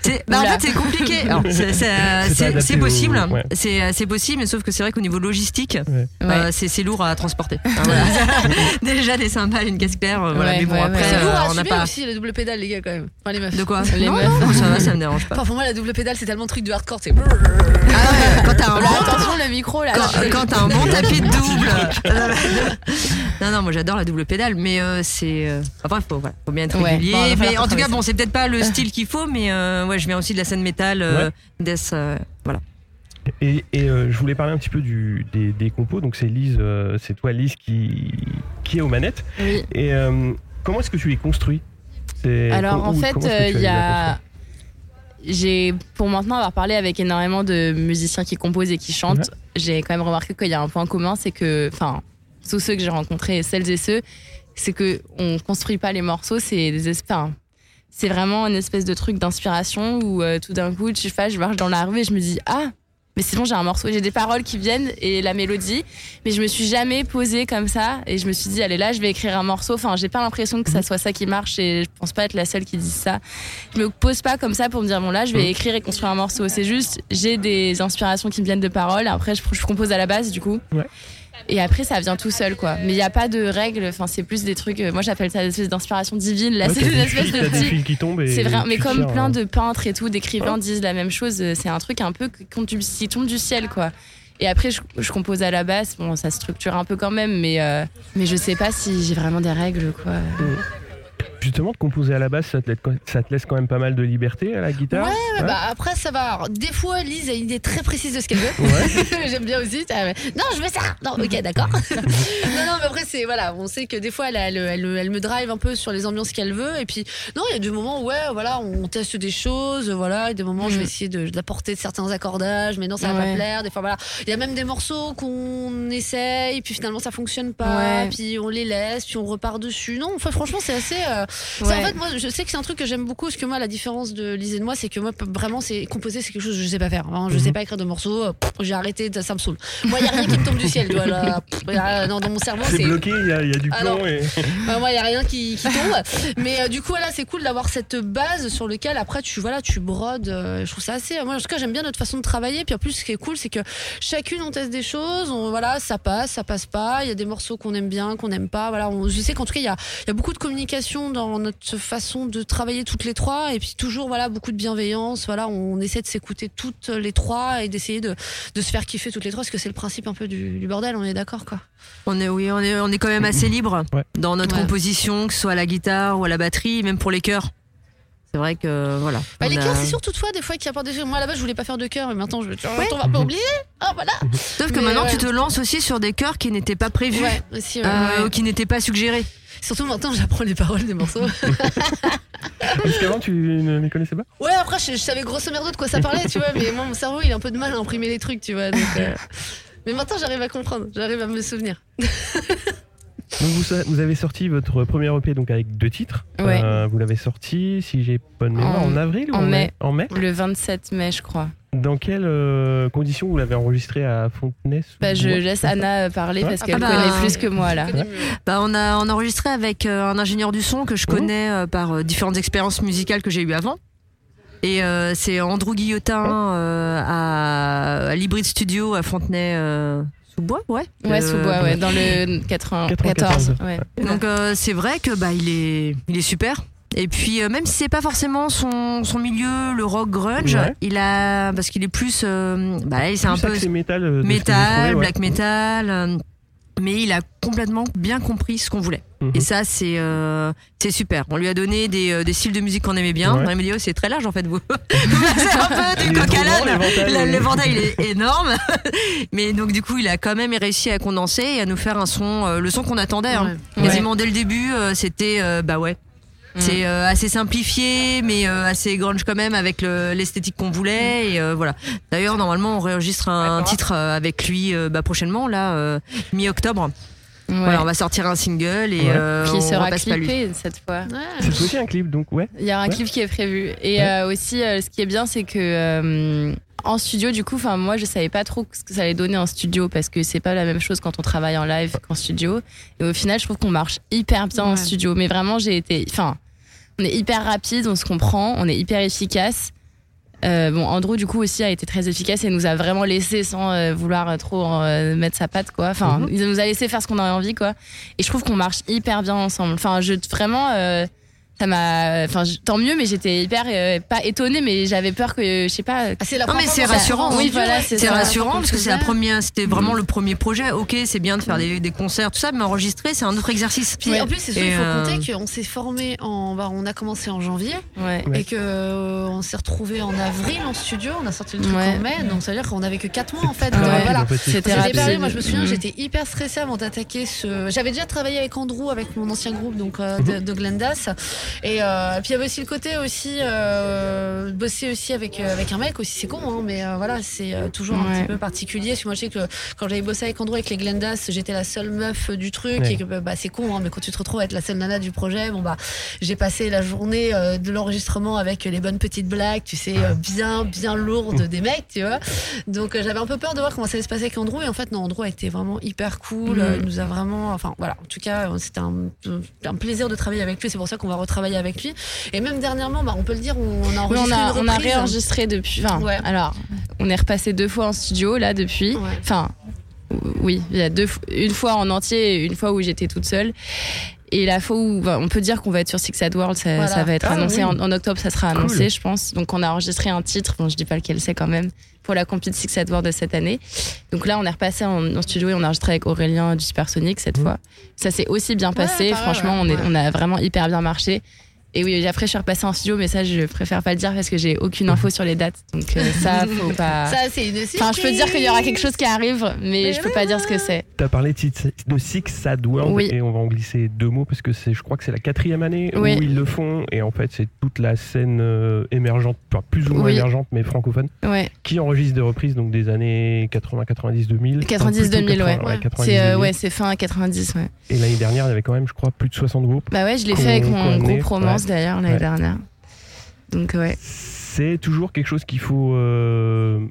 [SPEAKER 4] c'est- bah, en fait c'est compliqué. *laughs* C'est- euh, possible,
[SPEAKER 1] au- ouais.
[SPEAKER 4] c'est euh, possible, mais sauf que c'est vrai qu'au niveau logistique,
[SPEAKER 1] Ouais.
[SPEAKER 4] euh,
[SPEAKER 2] Ouais.
[SPEAKER 4] c'est lourd à transporter. Voilà. *laughs* Déjà des cymbales, une caisse claire, euh, voilà.
[SPEAKER 2] Ouais,
[SPEAKER 4] Mais bon
[SPEAKER 2] ouais,
[SPEAKER 4] après,
[SPEAKER 2] ouais.
[SPEAKER 3] Lourd
[SPEAKER 4] euh,
[SPEAKER 3] à
[SPEAKER 4] on n'a pas
[SPEAKER 3] aussi, la double pédale, les gars, quand même. Enfin, les meufs.
[SPEAKER 4] de quoi.
[SPEAKER 2] Les
[SPEAKER 4] non,
[SPEAKER 2] meufs.
[SPEAKER 4] non, ça va, ça me dérange pas.
[SPEAKER 3] Enfin, pour moi, la double pédale, c'est tellement de truc de hardcore, c'est.
[SPEAKER 4] Ah ouais, quand t'as un bon
[SPEAKER 2] attention le micro là.
[SPEAKER 4] quand, quand t'as un bon tapis de double. non, non, moi j'adore la double pédale, mais euh, c'est. enfin, bref, voilà, faut bien être
[SPEAKER 2] Ouais.
[SPEAKER 4] régulier.
[SPEAKER 2] Bon,
[SPEAKER 4] mais en tout cas,
[SPEAKER 2] travailler
[SPEAKER 4] bon, c'est peut-être pas le style qu'il faut, mais euh, ouais, je viens aussi de la scène métal, euh, death, euh, voilà.
[SPEAKER 1] Et, et, euh, je voulais parler un petit peu du, des, des compos. Donc c'est Lise, euh, c'est toi Lise qui, qui est aux manettes.
[SPEAKER 2] Oui.
[SPEAKER 1] Et euh, comment est-ce que tu les construis?
[SPEAKER 2] Alors en fait, il y a. J'ai, pour maintenant avoir parlé avec énormément de musiciens qui composent et qui chantent, j'ai quand même remarqué qu'il y a un point commun, c'est que, enfin, tous ceux que j'ai rencontrés, celles et ceux, c'est que on construit pas les morceaux, c'est des espèces. C'est vraiment une espèce de truc d'inspiration où euh, tout d'un coup, tu fais, je marche dans la rue et je me dis ah. Mais c'est bon, j'ai un morceau, j'ai des paroles qui viennent et la mélodie, mais je me suis jamais posée comme ça et je me suis dit allez là, je vais écrire un morceau. Enfin, j'ai pas l'impression que ça soit ça qui marche et je pense pas être la seule qui dise ça je me pose pas comme ça pour me dire bon là je vais écrire et construire un morceau c'est juste j'ai des inspirations qui me viennent de paroles après je, je compose à la base du coup
[SPEAKER 1] Ouais.
[SPEAKER 2] Et après ça vient tout seul quoi. Mais il y a pas de règles. Enfin c'est plus des trucs euh, moi j'appelle ça des espèces d'inspiration divine. Là
[SPEAKER 1] Ouais,
[SPEAKER 2] c'est
[SPEAKER 1] des
[SPEAKER 2] espèce
[SPEAKER 1] fils-
[SPEAKER 2] de
[SPEAKER 1] qui tombent et
[SPEAKER 2] c'est vrai mais comme
[SPEAKER 1] tires,
[SPEAKER 2] plein
[SPEAKER 1] hein.
[SPEAKER 2] de peintres et tout d'écrivains disent la même chose euh, c'est un truc un peu qui tombe du, ciel quoi. Et après je, je compose à la basse bon ça structure un peu quand même mais euh, mais je sais pas si j'ai vraiment des règles quoi
[SPEAKER 1] Justement, de composer à la base, ça te, laisse, ça te laisse quand même pas mal de liberté à la guitare.
[SPEAKER 3] Ouais, ouais, bah après ça va. Alors, des fois, Lise a une idée très précise de ce qu'elle veut.
[SPEAKER 1] Ouais. *laughs*
[SPEAKER 3] J'aime bien aussi. Non, je veux ça. Non, ok, d'accord. *laughs* non, non, mais après c'est voilà, on sait que des fois elle, elle, elle, elle me drive un peu sur les ambiances qu'elle veut. Et puis non, il y a des moments où ouais, voilà, on teste des choses, voilà, et des moments où je vais
[SPEAKER 2] Mm.
[SPEAKER 3] essayer de- d'apporter certains accordages, mais non, ça va
[SPEAKER 2] Ouais.
[SPEAKER 3] pas plaire. Des fois voilà, il y a même des morceaux qu'on essaye, puis finalement ça fonctionne pas,
[SPEAKER 2] Ouais.
[SPEAKER 3] puis on les laisse, puis on repart dessus. Non, enfin franchement c'est assez. euh, C'est- En
[SPEAKER 2] Ouais.
[SPEAKER 3] fait, moi, je sais que c'est un truc que j'aime beaucoup, parce que moi, la différence de Lise et de moi, c'est que moi, vraiment, c'est composer, c'est quelque chose que je sais pas faire. Hein. Je
[SPEAKER 1] Mhm.
[SPEAKER 3] sais pas écrire de morceaux, euh, j'ai arrêté, ça, ça me saoule. Moi, il y a rien qui me tombe du ciel, tu vois, là. Pff, y a- non, dans mon cerveau,
[SPEAKER 1] C'est bloqué, il y, a il y a du
[SPEAKER 3] Ah
[SPEAKER 1] plomb
[SPEAKER 3] non.
[SPEAKER 1] et.
[SPEAKER 3] Ouais, *laughs* moi, il y a rien qui, qui tombe. Mais euh, du coup, voilà, c'est cool d'avoir cette base sur lequel après tu voilà, tu brodes. euh, je trouve ça assez. Moi, en tout cas, j'aime bien notre façon de travailler. Puis en plus, ce qui est cool, c'est que chacune on teste des choses. On, voilà, ça passe, ça passe pas. Il y a des morceaux qu'on aime bien, qu'on n'aime pas. Voilà, on, je sais qu'en tout cas, il y a, il y a beaucoup de communication dans notre façon de travailler toutes les trois. Et puis toujours, voilà, beaucoup de bienveillance. Voilà, on essaie de s'écouter toutes les trois et d'essayer de, de se faire kiffer toutes les trois, parce que c'est le principe un peu du, du bordel. On est d'accord, quoi.
[SPEAKER 4] On est, oui, on est, on est quand même assez libre
[SPEAKER 1] Ouais.
[SPEAKER 4] dans notre
[SPEAKER 3] Ouais.
[SPEAKER 4] composition, que ce soit à la guitare ou à la batterie, même pour les chœurs. C'est vrai que voilà.
[SPEAKER 3] Bah, les
[SPEAKER 4] a-
[SPEAKER 3] chœurs, c'est sûr toutefois des fois qui apportent des choses. Moi à la base je voulais pas faire de chœur, mais maintenant je on va pas oublier. Ah voilà.
[SPEAKER 4] Sauf que
[SPEAKER 3] Mais
[SPEAKER 4] maintenant
[SPEAKER 3] ouais.
[SPEAKER 4] tu te lances aussi sur des chœurs qui n'étaient pas prévus,
[SPEAKER 3] Ouais, aussi, ouais,
[SPEAKER 4] euh,
[SPEAKER 3] ouais.
[SPEAKER 4] ou qui n'étaient pas suggérés.
[SPEAKER 3] Surtout maintenant j'apprends les paroles des morceaux. *laughs*
[SPEAKER 1] Parce qu'avant, tu ne les connaissais pas?
[SPEAKER 3] Ouais après je, je savais grosso merdo de quoi ça parlait, tu vois, mais moi mon cerveau il a un peu de mal à imprimer les trucs, tu vois. Donc, euh, *laughs* Mais maintenant j'arrive à comprendre, j'arrive à me souvenir. *laughs*
[SPEAKER 1] Donc vous, avez sorti votre premier EP donc avec deux titres.
[SPEAKER 2] Ouais.
[SPEAKER 1] Euh, vous l'avez sorti, si j'ai bonne mémoire, en,
[SPEAKER 2] En-
[SPEAKER 1] avril ou
[SPEAKER 2] en mai.
[SPEAKER 1] En mai.
[SPEAKER 2] Le 27 mai, je crois.
[SPEAKER 1] Dans quelles euh, conditions vous l'avez enregistré à Fontenay
[SPEAKER 2] Bah, je laisse Anna euh, parler
[SPEAKER 1] Ouais.
[SPEAKER 2] parce
[SPEAKER 3] Ah
[SPEAKER 2] qu'elle
[SPEAKER 4] bah,
[SPEAKER 2] connaît plus que moi là.
[SPEAKER 4] Bah, on a on a enregistré avec euh, un ingénieur du son que je
[SPEAKER 1] Mhm.
[SPEAKER 4] connais euh, par euh, différentes expériences musicales que j'ai eues avant. Et euh, c'est Andrew Guillotin euh, à, à l'Hybrid Studio à Fontenay euh, sous bois, ouais.
[SPEAKER 2] Ouais,
[SPEAKER 4] Euh,
[SPEAKER 2] sous bois, ouais, dans le 94.
[SPEAKER 1] 94.
[SPEAKER 2] Ouais.
[SPEAKER 4] Donc euh, c'est vrai que bah il est il est super. Et puis euh, même si c'est pas forcément son, son milieu le rock grunge,
[SPEAKER 1] Ouais.
[SPEAKER 4] il a parce qu'il est plus euh, bah c'est un peu
[SPEAKER 1] métal. euh,
[SPEAKER 4] métal,
[SPEAKER 1] trouvé, ouais.
[SPEAKER 4] black metal euh, mais il a complètement bien compris ce qu'on voulait.
[SPEAKER 1] Mhm.
[SPEAKER 4] Et ça c'est euh, c'est super. On lui a donné des, euh, des styles de musique qu'on aimait bien.
[SPEAKER 1] Ouais.
[SPEAKER 4] Il m'a dit oh, c'est très large en fait vous. *laughs* c'est *laughs* un peu du coq à
[SPEAKER 1] l'éventail,
[SPEAKER 4] il est *laughs* énorme, mais donc du coup il a quand même réussi à condenser et à nous faire un son, euh, le son qu'on attendait. hein.
[SPEAKER 3] Ouais.
[SPEAKER 4] Quasiment dès le début, euh, c'était euh, bah ouais. C'est euh, assez simplifié, mais euh, assez grunge quand même avec le- l'esthétique qu'on voulait. Et euh, voilà. D'ailleurs, normalement, on réenregistre un titre euh, avec lui bah, prochainement, là, euh, mi-octobre.
[SPEAKER 2] Ouais.
[SPEAKER 4] Voilà, on va sortir un single et
[SPEAKER 1] Ouais.
[SPEAKER 4] euh,
[SPEAKER 2] Puis il
[SPEAKER 4] on
[SPEAKER 2] sera clippé cette fois.
[SPEAKER 3] Ouais.
[SPEAKER 1] C'est aussi un clip, donc ouais.
[SPEAKER 2] Il y a un
[SPEAKER 1] Ouais.
[SPEAKER 2] clip qui est prévu. Et
[SPEAKER 1] Ouais.
[SPEAKER 2] euh, aussi, euh, ce qui est bien, c'est que euh, en studio, du coup, enfin moi, je savais pas trop ce que ça allait donner en studio parce que c'est pas la même chose quand on travaille en live qu'en studio. Et au final, je trouve qu'on marche hyper bien en studio. Mais vraiment, j'ai été, enfin, on est hyper rapide, on se comprend, on est hyper efficace. Euh, bon, Andrew, du coup, aussi a été très efficace et nous a vraiment laissé sans euh, vouloir trop euh, mettre sa patte, quoi. Enfin,
[SPEAKER 1] Mhm.
[SPEAKER 2] il nous a laissé faire ce qu'on avait envie, quoi. Et je trouve qu'on marche hyper bien ensemble. Enfin, je vraiment, euh, ça m'a, enfin, tant mieux, mais j'étais hyper euh, pas étonnée, mais j'avais peur que, je sais pas.
[SPEAKER 3] Ah, c'est la
[SPEAKER 4] Non, mais c'est rassurant.
[SPEAKER 2] Oui, voilà, c'est
[SPEAKER 4] rassurant parce que c'est la première, c'était vraiment le premier projet. Ok, c'est bien de faire des, des concerts, tout ça, mais enregistrer, c'est un autre exercice.
[SPEAKER 3] Puis en plus, c'est il faut
[SPEAKER 4] euh,
[SPEAKER 3] compter qu'on s'est formé en. bah, on a commencé en janvier
[SPEAKER 2] Ouais.
[SPEAKER 3] Et que euh, on s'est retrouvé en avril en studio. On a sorti le truc
[SPEAKER 2] Ouais.
[SPEAKER 3] en mai, donc ça veut dire qu'on avait que 4 mois en fait.
[SPEAKER 1] Ouais,
[SPEAKER 3] voilà.
[SPEAKER 2] C'était
[SPEAKER 3] moi je me souviens,
[SPEAKER 2] Mhm.
[SPEAKER 3] j'étais hyper stressée avant d'attaquer ce. J'avais déjà travaillé avec Andrew, avec mon ancien groupe donc euh,
[SPEAKER 1] Mhm.
[SPEAKER 3] de, de Glendas, et euh, puis il y avait aussi le côté aussi euh, bosser aussi avec euh, avec un mec aussi, c'est con, hein, mais euh, voilà, c'est euh, toujours un
[SPEAKER 2] Ouais.
[SPEAKER 3] petit peu particulier. Parce que moi je sais que quand j'avais bossé avec Andrew avec les Glendas, j'étais la seule meuf du truc
[SPEAKER 1] Ouais.
[SPEAKER 3] et que bah c'est con, hein, mais quand tu te retrouves à être la seule nana du projet, bon bah j'ai passé la journée euh, de l'enregistrement avec les bonnes petites blagues, tu sais, euh, bien bien lourdes des mecs, tu vois. Donc euh, j'avais un peu peur de voir comment ça allait se passer avec Andrew et en fait non Andrew a été vraiment hyper cool, euh, il nous a vraiment enfin voilà, en tout cas euh, c'était un, un plaisir de travailler avec lui, c'est pour ça qu'on va retravailler avec lui et même dernièrement bah on peut le dire on a
[SPEAKER 2] Oui,
[SPEAKER 3] enregistré
[SPEAKER 2] on a, on réenregistré depuis. Enfin,
[SPEAKER 3] Ouais.
[SPEAKER 2] alors, on est repassé deux fois en studio là depuis.
[SPEAKER 3] Ouais.
[SPEAKER 2] Enfin, oui, il y a deux, une fois en entier et une fois où j'étais toute seule. Et la fois où on peut dire qu'on va être sur Six Ad World, ça,
[SPEAKER 3] Voilà.
[SPEAKER 2] ça va être
[SPEAKER 1] Ah,
[SPEAKER 2] annoncé
[SPEAKER 1] oui.
[SPEAKER 2] en, en octobre, ça sera
[SPEAKER 1] Cool.
[SPEAKER 2] annoncé, je pense. Donc on a enregistré un titre, bon, je dis pas lequel c'est quand même, pour la compil Six Ad World de cette année. Donc là, on est repassé en, en studio et on a enregistré avec Aurélien du Supersonic cette
[SPEAKER 1] Mhm.
[SPEAKER 2] fois. Ça s'est aussi bien
[SPEAKER 3] Ouais,
[SPEAKER 2] passé.
[SPEAKER 3] pareil,
[SPEAKER 2] Franchement,
[SPEAKER 3] ouais.
[SPEAKER 2] on, est, on a vraiment hyper bien marché. Et oui, après, je suis repassée en studio, mais ça, je préfère pas le dire parce que j'ai aucune info sur les dates. Donc, euh, ça, *laughs* faut pas.
[SPEAKER 3] Ça, c'est une surprise.
[SPEAKER 2] Enfin, je peux dire qu'il y aura quelque chose qui arrive, mais,
[SPEAKER 3] Mais
[SPEAKER 2] je peux pas dire ce que c'est.
[SPEAKER 1] Tu as parlé de Six- Sad World
[SPEAKER 2] Oui.
[SPEAKER 1] et on va en glisser deux mots parce que c'est, je crois que c'est la quatrième année
[SPEAKER 2] Oui.
[SPEAKER 1] où ils le font et en fait c'est toute la scène euh, émergente, enfin plus ou moins
[SPEAKER 2] Oui.
[SPEAKER 1] émergente mais francophone,
[SPEAKER 2] Ouais.
[SPEAKER 1] qui enregistre des reprises donc des années 80, 90, 2000.
[SPEAKER 2] 90,
[SPEAKER 1] Enfin, plutôt
[SPEAKER 2] 2000, ouais.
[SPEAKER 1] 80, 90,
[SPEAKER 2] C'est euh,
[SPEAKER 1] 2000.
[SPEAKER 2] ouais, c'est fin 90, ouais.
[SPEAKER 1] Et l'année dernière il y avait quand même je crois plus de 60 groupes.
[SPEAKER 2] Bah ouais, je l'ai fait avec mon groupe Romance d'ailleurs l'année
[SPEAKER 1] Ouais.
[SPEAKER 2] dernière. Donc ouais.
[SPEAKER 1] C'est toujours quelque chose qu'il faut euh,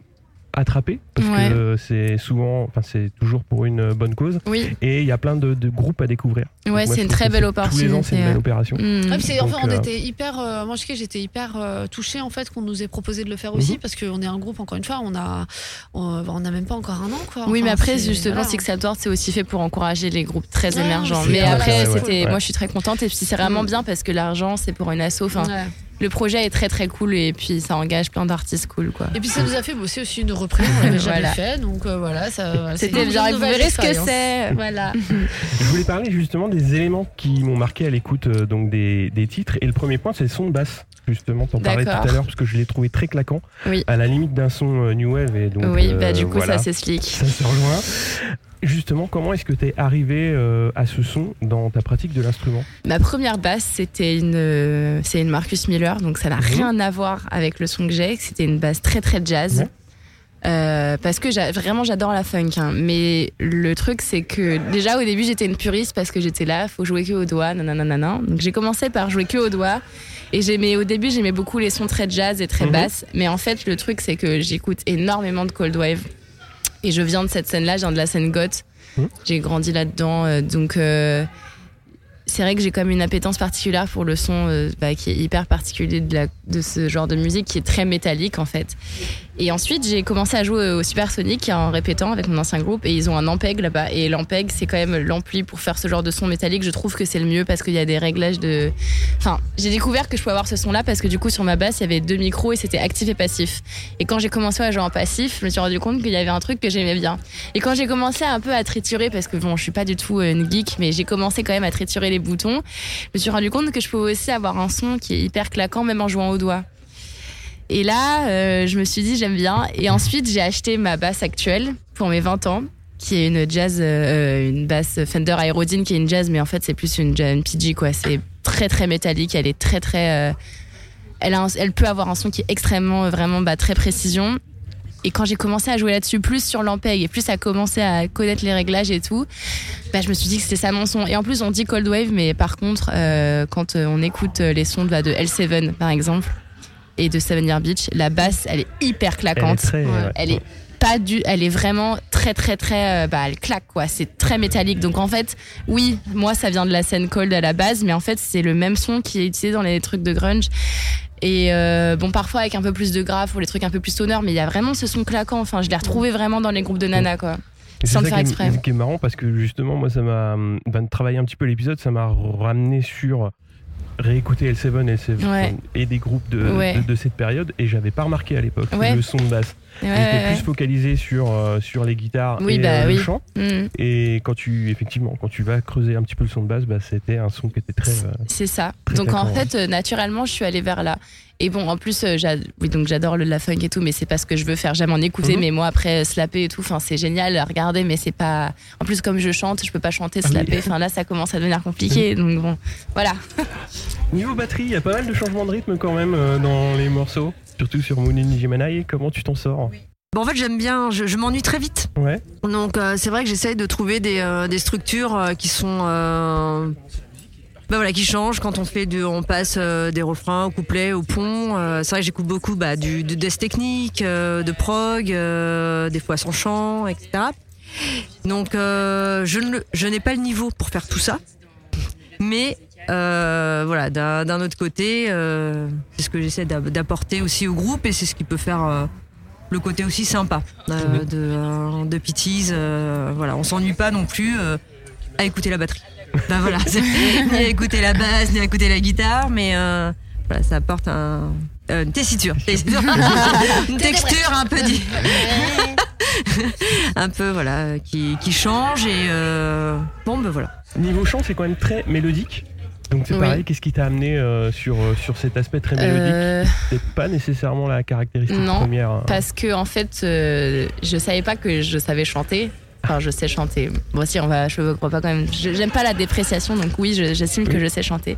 [SPEAKER 1] attraper parce
[SPEAKER 2] Ouais.
[SPEAKER 1] que euh, c'est souvent, enfin c'est toujours pour une bonne cause
[SPEAKER 2] Oui,
[SPEAKER 1] et il y a plein de, de groupes à découvrir.
[SPEAKER 2] ouais, c'est une très
[SPEAKER 1] que
[SPEAKER 2] belle
[SPEAKER 1] c'est- Tous les ans c'est une
[SPEAKER 2] opportunité.
[SPEAKER 1] belle opération.
[SPEAKER 2] Mm.
[SPEAKER 3] Ouais, puis c'est- en fait,
[SPEAKER 1] Donc,
[SPEAKER 3] on
[SPEAKER 1] euh,
[SPEAKER 3] était hyper. euh, moi, je sais que j'étais hyper euh, touchée en fait qu'on nous ait proposé de le faire aussi
[SPEAKER 1] Mhm.
[SPEAKER 3] parce qu'on est un groupe. Encore une fois, on a, on même pas encore un an, quoi.
[SPEAKER 2] Oui, mais
[SPEAKER 3] Enfin,
[SPEAKER 2] après,
[SPEAKER 3] c'est-
[SPEAKER 2] justement,
[SPEAKER 3] voilà.
[SPEAKER 2] Six Award, c'est aussi fait pour encourager les groupes très
[SPEAKER 3] Ouais,
[SPEAKER 2] émergents.
[SPEAKER 3] c'est-
[SPEAKER 2] Mais après,
[SPEAKER 3] c'est
[SPEAKER 2] c'était, moi, je suis très contente. Et puis, c'est vraiment
[SPEAKER 3] Mm.
[SPEAKER 2] bien parce que l'argent, c'est pour une asso. Enfin,
[SPEAKER 3] Ouais.
[SPEAKER 2] Le projet est très, très cool. Et puis, ça engage plein d'artistes cool, quoi.
[SPEAKER 3] Et puis ça nous a fait bosser aussi une reprise, on l'avait jamais
[SPEAKER 2] Voilà.
[SPEAKER 3] fait, donc euh, voilà, ça.
[SPEAKER 2] C'était bien. Vous verrez ce que c'est.
[SPEAKER 3] Voilà. *laughs*
[SPEAKER 1] Je voulais parler justement des éléments qui m'ont marqué à l'écoute euh, donc des, des titres. Et le premier point, c'est le son de basse. Justement, t'en parlais tout à l'heure parce que je l'ai trouvé très claquant,
[SPEAKER 2] Oui.
[SPEAKER 1] à la limite d'un son euh, new wave. Et donc,
[SPEAKER 2] oui,
[SPEAKER 1] euh,
[SPEAKER 2] bah, du coup,
[SPEAKER 1] voilà,
[SPEAKER 2] ça s'explique.
[SPEAKER 1] ça se rejoint. Justement, comment est-ce que tu es arrivé euh, à ce son dans ta pratique de l'instrument?
[SPEAKER 2] Ma première basse, c'était une, euh, c'est une Marcus Miller, donc ça n'a
[SPEAKER 1] Mhm.
[SPEAKER 2] rien à voir avec le son que j'ai. C'était une basse très très jazz. Euh, parce que vraiment j'adore la funk, hein. mais le truc c'est que déjà au début j'étais une puriste parce que j'étais là, faut jouer que au doigt, nanana. Donc j'ai commencé par jouer que au doigt et j'aimais au début j'aimais beaucoup les sons très jazz et très
[SPEAKER 1] Mhm.
[SPEAKER 2] basses, mais en fait le truc c'est que j'écoute énormément de cold wave et je viens de cette scène-là, je viens de la scène goth,
[SPEAKER 1] Mhm.
[SPEAKER 2] j'ai grandi là-dedans, euh, donc euh, c'est vrai que j'ai comme une appétence particulière pour le son euh, bah, qui est hyper particulier de, la- de ce genre de musique qui est très métallique en fait. Et ensuite j'ai commencé à jouer au Supersonic en répétant avec mon ancien groupe et ils ont un Ampeg là-bas et l'Ampeg c'est quand même l'ampli pour faire ce genre de son métallique. Je trouve que c'est le mieux parce qu'il y a des réglages de. Enfin j'ai découvert que je pouvais avoir ce son là parce que du coup sur ma basse il y avait deux micros et c'était actif et passif. Et quand j'ai commencé à jouer en passif je me suis rendu compte qu'il y avait un truc que j'aimais bien. Et quand j'ai commencé un peu à triturer, parce que bon, je suis pas du tout euh, une geek, mais j'ai commencé quand même à triturer les boutons, je me suis rendu compte que je pouvais aussi avoir un son qui est hyper claquant, même en jouant au doigt. Et là, euh, je me suis dit, j'aime bien. Et ensuite, j'ai acheté ma basse actuelle pour mes 20 ans, qui est une jazz, euh, une basse Fender Aerodine, qui est une jazz, mais en fait, c'est plus une, une PG, quoi. C'est très, très métallique. Elle est très, très. euh, elle, a elle peut avoir un son qui est extrêmement, euh, vraiment, bah, très précision. Et quand j'ai commencé à jouer là-dessus, plus sur l'ampeg et plus à commencer à connaître les réglages et tout, bah, je me suis dit que c'était ça mon son. Et en plus, on dit cold wave, mais par contre, euh, quand euh, on écoute euh, les sons de, bah, de L7, par exemple, et de Seven Year Beach, la basse, elle est hyper
[SPEAKER 1] Elle est
[SPEAKER 2] claquante.
[SPEAKER 1] très,
[SPEAKER 3] Ouais.
[SPEAKER 1] ouais.
[SPEAKER 2] Elle est pas du, elle est vraiment très très très, euh, bah elle claque quoi. C'est très métallique. Donc en fait, oui, moi ça vient de la scène cold à la base, mais en fait c'est le même son qui est utilisé dans les trucs de grunge. Et euh, bon, parfois avec un peu plus de grave pour les trucs un peu plus sonores, mais il y a vraiment ce son claquant. Enfin, je l'ai retrouvé vraiment dans les groupes de nana quoi.
[SPEAKER 1] Et c'est
[SPEAKER 2] Sans
[SPEAKER 1] ça
[SPEAKER 2] le faire
[SPEAKER 1] qui est-
[SPEAKER 2] exprès.
[SPEAKER 1] qui est marrant parce que justement, moi, ça m'a. Ben, de travailler un petit peu l'épisode, ça m'a ramené sur réécouter L7, L7
[SPEAKER 2] Ouais.
[SPEAKER 1] et des groupes de,
[SPEAKER 2] Ouais.
[SPEAKER 1] de, de cette période et j'avais pas remarqué à l'époque
[SPEAKER 2] Ouais.
[SPEAKER 1] le son de basse. J'étais plus focalisé sur, euh, sur les guitares
[SPEAKER 2] Oui,
[SPEAKER 1] et
[SPEAKER 2] bah
[SPEAKER 1] euh, le chant.
[SPEAKER 2] Mm.
[SPEAKER 1] Et quand tu, effectivement, quand tu vas creuser un petit peu le son de basse, bah, c'était un son qui était très.
[SPEAKER 2] C'est ça.
[SPEAKER 1] Très
[SPEAKER 2] donc en fait, euh, naturellement, je suis allée vers là. Et bon, en plus, euh, oui, donc j'adore le la funk et tout, mais c'est pas ce que je veux faire. J'aime en écouter,
[SPEAKER 1] Mhm.
[SPEAKER 2] mais moi après euh, slapper et tout, enfin c'est génial à regarder, mais c'est pas. En plus, comme je chante, je peux pas chanter,
[SPEAKER 1] Ah
[SPEAKER 2] slapper. Enfin là, ça commence à devenir compliqué. Donc bon, voilà. *laughs*
[SPEAKER 1] Niveau batterie, il y a pas mal de changements de rythme quand même euh, dans les morceaux, surtout sur Moon Gemini. Comment tu t'en sors?
[SPEAKER 4] Bon, en fait, j'aime bien, je, je m'ennuie très vite.
[SPEAKER 1] Ouais.
[SPEAKER 4] Donc, euh, c'est vrai que j'essaye de trouver des, euh, des structures euh, qui sont. Bah voilà, qui changent quand on fait du, on passe euh, des refrains au couplet, au pont. Euh, c'est vrai que j'écoute beaucoup bah, du, de death technique, euh, de prog, euh, des fois sans chant, etc. Donc, euh, je ne, je n'ai pas le niveau pour faire tout ça, mais euh, voilà, d'un d'un autre côté, euh, c'est ce que j'essaie d'a- d'apporter aussi au groupe et c'est ce qui peut faire euh, le côté aussi sympa euh, de, de Pitties. euh, voilà, on s'ennuie pas non plus euh, à écouter la batterie. Ben voilà, *laughs* ni à écouter la basse, ni à écouter la guitare, mais euh, voilà, ça apporte un, euh, une tessiture, tessiture. *laughs* une texture un peu, di- *laughs* un peu voilà, qui, qui change et euh, bon ben voilà.
[SPEAKER 1] Niveau chant, c'est quand même très mélodique. Donc c'est
[SPEAKER 2] Oui.
[SPEAKER 1] pareil, qu'est-ce qui t'a amené euh, sur, sur cet aspect très mélodique
[SPEAKER 2] Euh,
[SPEAKER 1] C'est pas nécessairement la caractéristique
[SPEAKER 2] Non,
[SPEAKER 1] première. hein.
[SPEAKER 2] parce que en fait, euh, je savais pas que je savais chanter. Enfin, je sais chanter. Bon, si, on va, je crois pas quand même. J'aime pas la dépréciation, donc oui, je- j'estime que je sais chanter.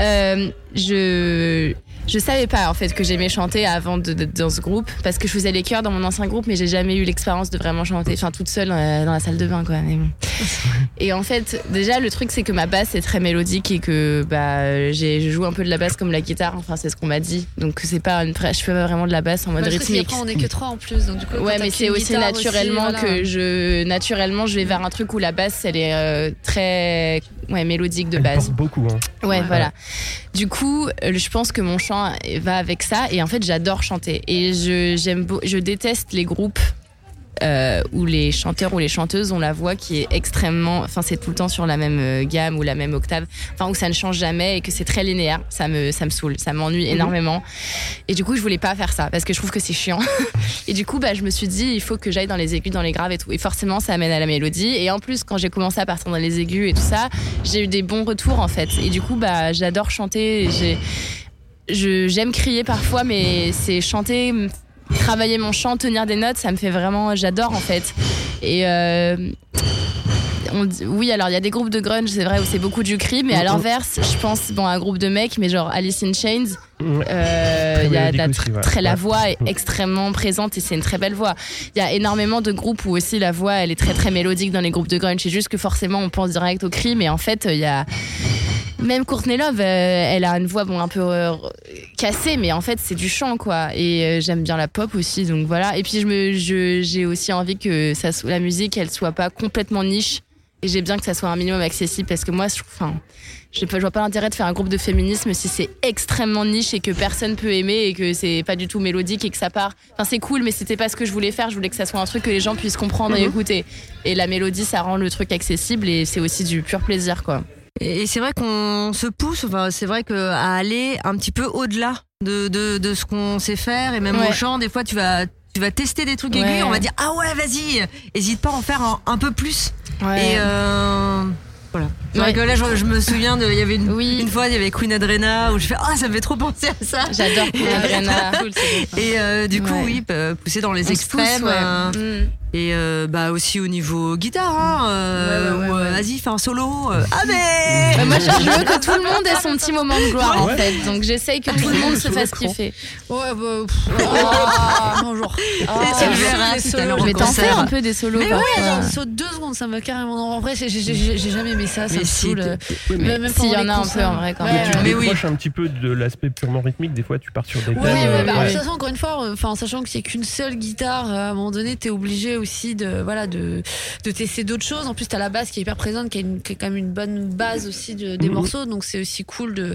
[SPEAKER 2] Euh, je, je savais pas en fait que j'aimais chanter avant de- dans ce groupe, parce que je faisais les chœurs dans mon ancien groupe, mais j'ai jamais eu l'expérience de vraiment chanter, enfin toute seule dans la, dans la salle de bain, quoi. Mais bon. *laughs* Et en fait, déjà, le truc, c'est que ma basse est très mélodique et que bah, j'ai, je joue un peu de la basse comme la guitare. Enfin, c'est ce qu'on m'a dit. Donc, c'est pas une je fais pas vraiment de la basse en mode
[SPEAKER 3] si
[SPEAKER 2] rythmique.
[SPEAKER 3] après, on est que trois en plus. Donc, du coup,
[SPEAKER 2] Ouais, mais c'est aussi naturellement
[SPEAKER 3] voilà.
[SPEAKER 2] que je, naturellement, je vais vers un truc où la basse, elle est euh, très, ouais, mélodique de
[SPEAKER 1] Elle
[SPEAKER 2] base.
[SPEAKER 1] beaucoup. hein.
[SPEAKER 2] Ouais,
[SPEAKER 3] Ouais.
[SPEAKER 2] voilà. Du coup, euh, je pense que mon chant va avec ça. Et en fait, j'adore chanter. Et je, j'aime, je déteste les groupes euh, où les chanteurs ou les chanteuses ont la voix qui est extrêmement. Enfin, c'est tout le temps sur la même euh, gamme ou la même octave. Enfin, où ça ne change jamais et que c'est très linéaire. Ça me, ça me saoule. Ça m'ennuie énormément. Et du coup, je voulais pas faire ça parce que je trouve que c'est chiant. *laughs* et du coup, bah, je me suis dit, il faut que j'aille dans les aigus, dans les graves et tout. Et forcément, ça amène à la mélodie. Et en plus, quand j'ai commencé à partir dans les aigus et tout ça, j'ai eu des bons retours en fait. Et du coup, bah, j'adore chanter. J'ai, j'aime crier parfois, mais c'est chanter, travailler mon chant, tenir des notes, ça me fait vraiment, j'adore en fait. Et euh, on dit- oui, alors il y a des groupes de grunge, c'est vrai, où c'est beaucoup du cri, mais à l'inverse, je pense bon à un groupe de mecs, mais genre Alice in Chains,
[SPEAKER 1] Ouais.
[SPEAKER 2] euh,
[SPEAKER 1] Très
[SPEAKER 2] il y a de la
[SPEAKER 1] ouais.
[SPEAKER 2] très la voix est
[SPEAKER 1] Mhm.
[SPEAKER 2] extrêmement présente et c'est une très belle voix. Il y a énormément de groupes où aussi la voix elle est très très mélodique dans les groupes de grunge. C'est juste que forcément on pense direct au cri, mais en fait il y a même Courtney Love, euh, elle a une voix bon un peu euh, cassée, mais en fait c'est du chant quoi. Et euh, j'aime bien la pop aussi, donc voilà. Et puis je me, je- j'ai aussi envie que ça, la musique elle soit pas complètement niche. Et j'ai bien que ça soit un minimum accessible parce que moi, je, enfin, je, vois pas l'intérêt de faire un groupe de féminisme si c'est extrêmement niche et que personne peut aimer et que c'est pas du tout mélodique et que ça part. Enfin, c'est cool, mais c'était pas ce que je voulais faire. Je voulais que ça soit un truc que les gens puissent comprendre et écouter. Et la mélodie, ça rend le truc accessible et c'est aussi du pur plaisir, quoi.
[SPEAKER 4] Et c'est vrai qu'on se pousse, enfin, c'est vrai que à aller un petit peu au-delà de, de, de ce qu'on sait faire et même
[SPEAKER 2] Ouais.
[SPEAKER 4] au chant, des fois tu vas tu vas tester des trucs
[SPEAKER 2] Ouais.
[SPEAKER 4] aigus, on va dire ah ouais vas-y, hésite pas à en faire un, un peu plus.
[SPEAKER 2] Ouais.
[SPEAKER 4] Et euh, voilà.
[SPEAKER 2] Ouais.
[SPEAKER 4] que là je, je me souviens il y avait une,
[SPEAKER 2] Oui.
[SPEAKER 4] une fois il y avait Queen Adrena où je fais ah ça me fait trop penser à ça.
[SPEAKER 2] J'adore Queen *laughs* Adrena.
[SPEAKER 4] Et euh, du coup
[SPEAKER 2] Ouais.
[SPEAKER 4] oui euh, pousser dans les
[SPEAKER 2] On
[SPEAKER 4] extrêmes.
[SPEAKER 2] pousse,
[SPEAKER 4] euh,
[SPEAKER 2] Mm.
[SPEAKER 4] Et euh, bah aussi au niveau guitare, hein, euh,
[SPEAKER 2] Ouais, ouais, ouais,
[SPEAKER 4] euh,
[SPEAKER 2] ouais.
[SPEAKER 4] vas-y fais un solo. euh, ah mais
[SPEAKER 2] Bah, moi, je veux que tout le monde ait son petit moment de gloire, en fait. Donc, j'essaye que tout le monde se fasse kiffer.
[SPEAKER 3] Ouais, bah. ah, bonjour. Ah,
[SPEAKER 4] l'heure
[SPEAKER 3] je
[SPEAKER 4] au
[SPEAKER 2] Mais t'en fais un peu des solos,
[SPEAKER 3] Mais ouais, genre, saute deux secondes, ça me carrément. En vrai, j'ai- j'ai j'ai- j'ai jamais aimé ça, ça
[SPEAKER 4] Mais
[SPEAKER 3] me
[SPEAKER 4] si,
[SPEAKER 3] saoule.
[SPEAKER 1] mais
[SPEAKER 3] Même
[SPEAKER 2] S'il y en
[SPEAKER 3] les
[SPEAKER 2] a un
[SPEAKER 3] concerts.
[SPEAKER 2] peu, en vrai, quand même.
[SPEAKER 1] tu.
[SPEAKER 4] Mais
[SPEAKER 1] décroches un petit peu de l'aspect purement rythmique. Des fois, tu pars sur des thèmes.
[SPEAKER 3] Oui, ouais,
[SPEAKER 1] euh,
[SPEAKER 3] bah, de toute façon, encore une fois, euh, enfin, en sachant n'y a qu'une seule guitare, à un moment donné, t'es obligé aussi de, voilà, de, de tester d'autres choses. En plus, t'as la basse qui est hyper présente, qui, a une- qui est quand même une bonne base aussi de- des
[SPEAKER 1] Mhm.
[SPEAKER 3] morceaux, donc c'est aussi cool de.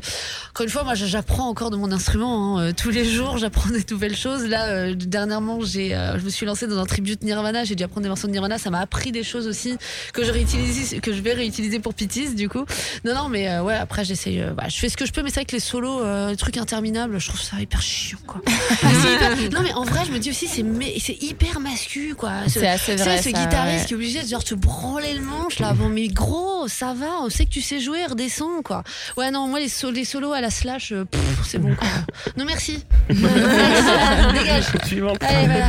[SPEAKER 3] Encore une fois, moi, j'apprends encore de mon instrument. hein. Euh, Tous les jours, j'apprends des nouvelles choses. Là, euh, dernièrement, j'ai, euh, je me suis lancée dans un tribute Nirvana. J'ai dû apprendre des morceaux de Nirvana. Ça m'a appris des choses aussi que je réutilise, que je vais réutiliser pour Pitis, du coup. Non, non, mais euh, ouais, après, j'essaye. bah, je fais ce que je peux, mais c'est vrai que les solos, trucs interminables, je trouve ça hyper chiant, quoi. *laughs* Ah, hyper- Non, mais en vrai, je me dis aussi, c'est hyper mascu, quoi. Ce-
[SPEAKER 2] C'est assez
[SPEAKER 3] tu sais,
[SPEAKER 2] vrai.
[SPEAKER 3] ce
[SPEAKER 2] ça,
[SPEAKER 3] guitariste
[SPEAKER 2] ouais.
[SPEAKER 3] qui est obligé de genre te branler le manche là. Bon, mais gros, ça va, on sait que tu sais jouer, redescends quoi. Ouais, non, moi les, so- les solos à la slash, euh, c'est bon quoi. Non, merci. *laughs* Dégage.
[SPEAKER 1] Suivante.
[SPEAKER 3] Allez, voilà.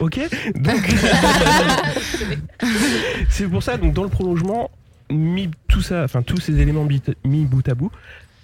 [SPEAKER 1] Ok, donc *laughs* c'est pour ça. Donc dans le prolongement, mis tout ça, enfin tous ces éléments mis bout à bout,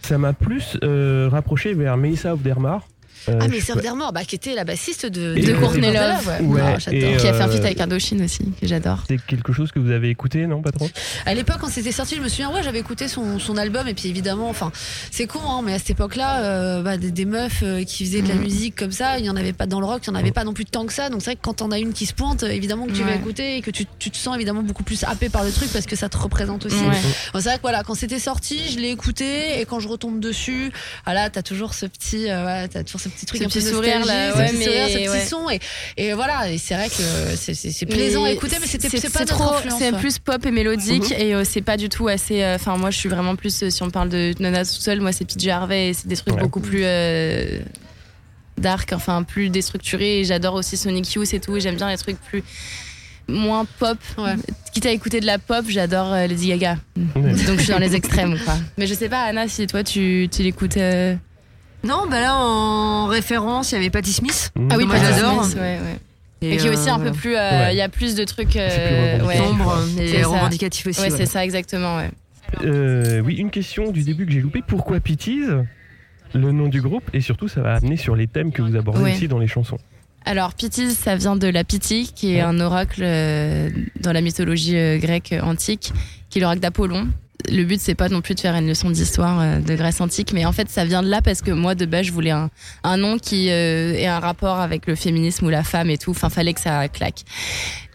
[SPEAKER 1] ça m'a plus euh, rapproché vers Melissa Aufdermar. Euh,
[SPEAKER 3] Ah, mais Sœur Dermore, bah, qui était la bassiste de,
[SPEAKER 2] De
[SPEAKER 1] euh,
[SPEAKER 2] Courtney Love.
[SPEAKER 3] ouais.
[SPEAKER 1] Ouais,
[SPEAKER 3] Ah, j'adore.
[SPEAKER 2] Qui a fait un
[SPEAKER 1] euh,
[SPEAKER 2] feat avec Indochine aussi, que j'adore.
[SPEAKER 1] C'est quelque chose que vous avez écouté, non, pas trop?
[SPEAKER 3] À l'époque, quand c'était sorti, je me souviens, ouais, j'avais écouté son, son album, et puis évidemment, enfin, c'est con, hein, mais à cette époque-là, euh, bah, des, des meufs qui faisaient de la
[SPEAKER 2] Mhm.
[SPEAKER 3] musique comme ça, il y en avait pas dans le rock, il y en avait pas non plus tant que ça, donc c'est vrai que quand t'en as une qui se pointe, évidemment que tu vas écouter et que tu, tu te sens évidemment beaucoup plus happé par le truc parce que ça te représente aussi.
[SPEAKER 2] Ouais.
[SPEAKER 3] Bon, c'est vrai que voilà, quand c'était sorti, je l'ai écouté, et quand je retombe dessus, ah là, t'as toujours ce petit, euh, voilà, t'as toujours ce petit truc
[SPEAKER 2] Ce
[SPEAKER 3] un
[SPEAKER 2] petit
[SPEAKER 3] peu
[SPEAKER 2] sourire, là,
[SPEAKER 3] ce
[SPEAKER 2] ouais,
[SPEAKER 3] petit
[SPEAKER 2] mais
[SPEAKER 3] sourire, ce petit
[SPEAKER 2] ouais.
[SPEAKER 3] son, et, et voilà, et c'est vrai que c'est- c'est c'est plaisant à
[SPEAKER 2] Mais
[SPEAKER 3] écouter, mais c'était
[SPEAKER 2] c'est-
[SPEAKER 3] c'est pas
[SPEAKER 2] trop
[SPEAKER 3] influence,
[SPEAKER 2] c'est plus pop et mélodique et euh, c'est pas du tout assez euh, enfin moi je suis vraiment plus euh, si on parle de Nana toute seule moi c'est PJ Harvey et c'est des trucs
[SPEAKER 1] Ouais.
[SPEAKER 2] beaucoup plus euh, dark enfin plus déstructurés et j'adore aussi Sonic Youth et tout et j'aime bien les trucs plus moins pop
[SPEAKER 3] Ouais.
[SPEAKER 2] quitte à écouter de la pop j'adore euh, Lady Gaga
[SPEAKER 1] Ouais.
[SPEAKER 2] Donc je suis dans les extrêmes, quoi. *laughs* Mais je sais pas, Anna, si toi tu, tu l'écoutes. euh,
[SPEAKER 4] Non, bah là, en référence, il y avait Patti Smith.
[SPEAKER 1] Mmh.
[SPEAKER 2] Ah oui, Patti
[SPEAKER 4] j'adore.
[SPEAKER 2] Smith, ouais, ouais.
[SPEAKER 4] Et,
[SPEAKER 2] Et qui est aussi un
[SPEAKER 4] euh,
[SPEAKER 2] peu plus. euh, Il
[SPEAKER 1] Ouais.
[SPEAKER 2] y a plus de trucs. euh,
[SPEAKER 1] C'est plus
[SPEAKER 2] ouais,
[SPEAKER 4] sombre
[SPEAKER 2] C'est
[SPEAKER 4] et
[SPEAKER 2] ça.
[SPEAKER 4] revendicatif aussi.
[SPEAKER 2] Ouais,
[SPEAKER 4] ouais.
[SPEAKER 2] c'est ça, exactement, ouais.
[SPEAKER 1] Euh, oui, une question du début que j'ai loupé. Pourquoi Pitties Le nom du groupe et surtout ça va amener sur les thèmes que vous abordez
[SPEAKER 2] Ouais.
[SPEAKER 1] aussi dans les chansons.
[SPEAKER 2] Alors, Pythis, ça vient de la Pythie, qui est
[SPEAKER 1] Ouais.
[SPEAKER 2] un oracle euh, dans la mythologie euh, grecque antique, qui est l'oracle d'Apollon. Le but, c'est pas non plus de faire une leçon d'histoire euh, de Grèce antique, mais en fait, ça vient de là parce que moi, de base, je voulais un, un nom qui euh, ait un rapport avec le féminisme ou la femme et tout. Enfin, fallait que ça claque.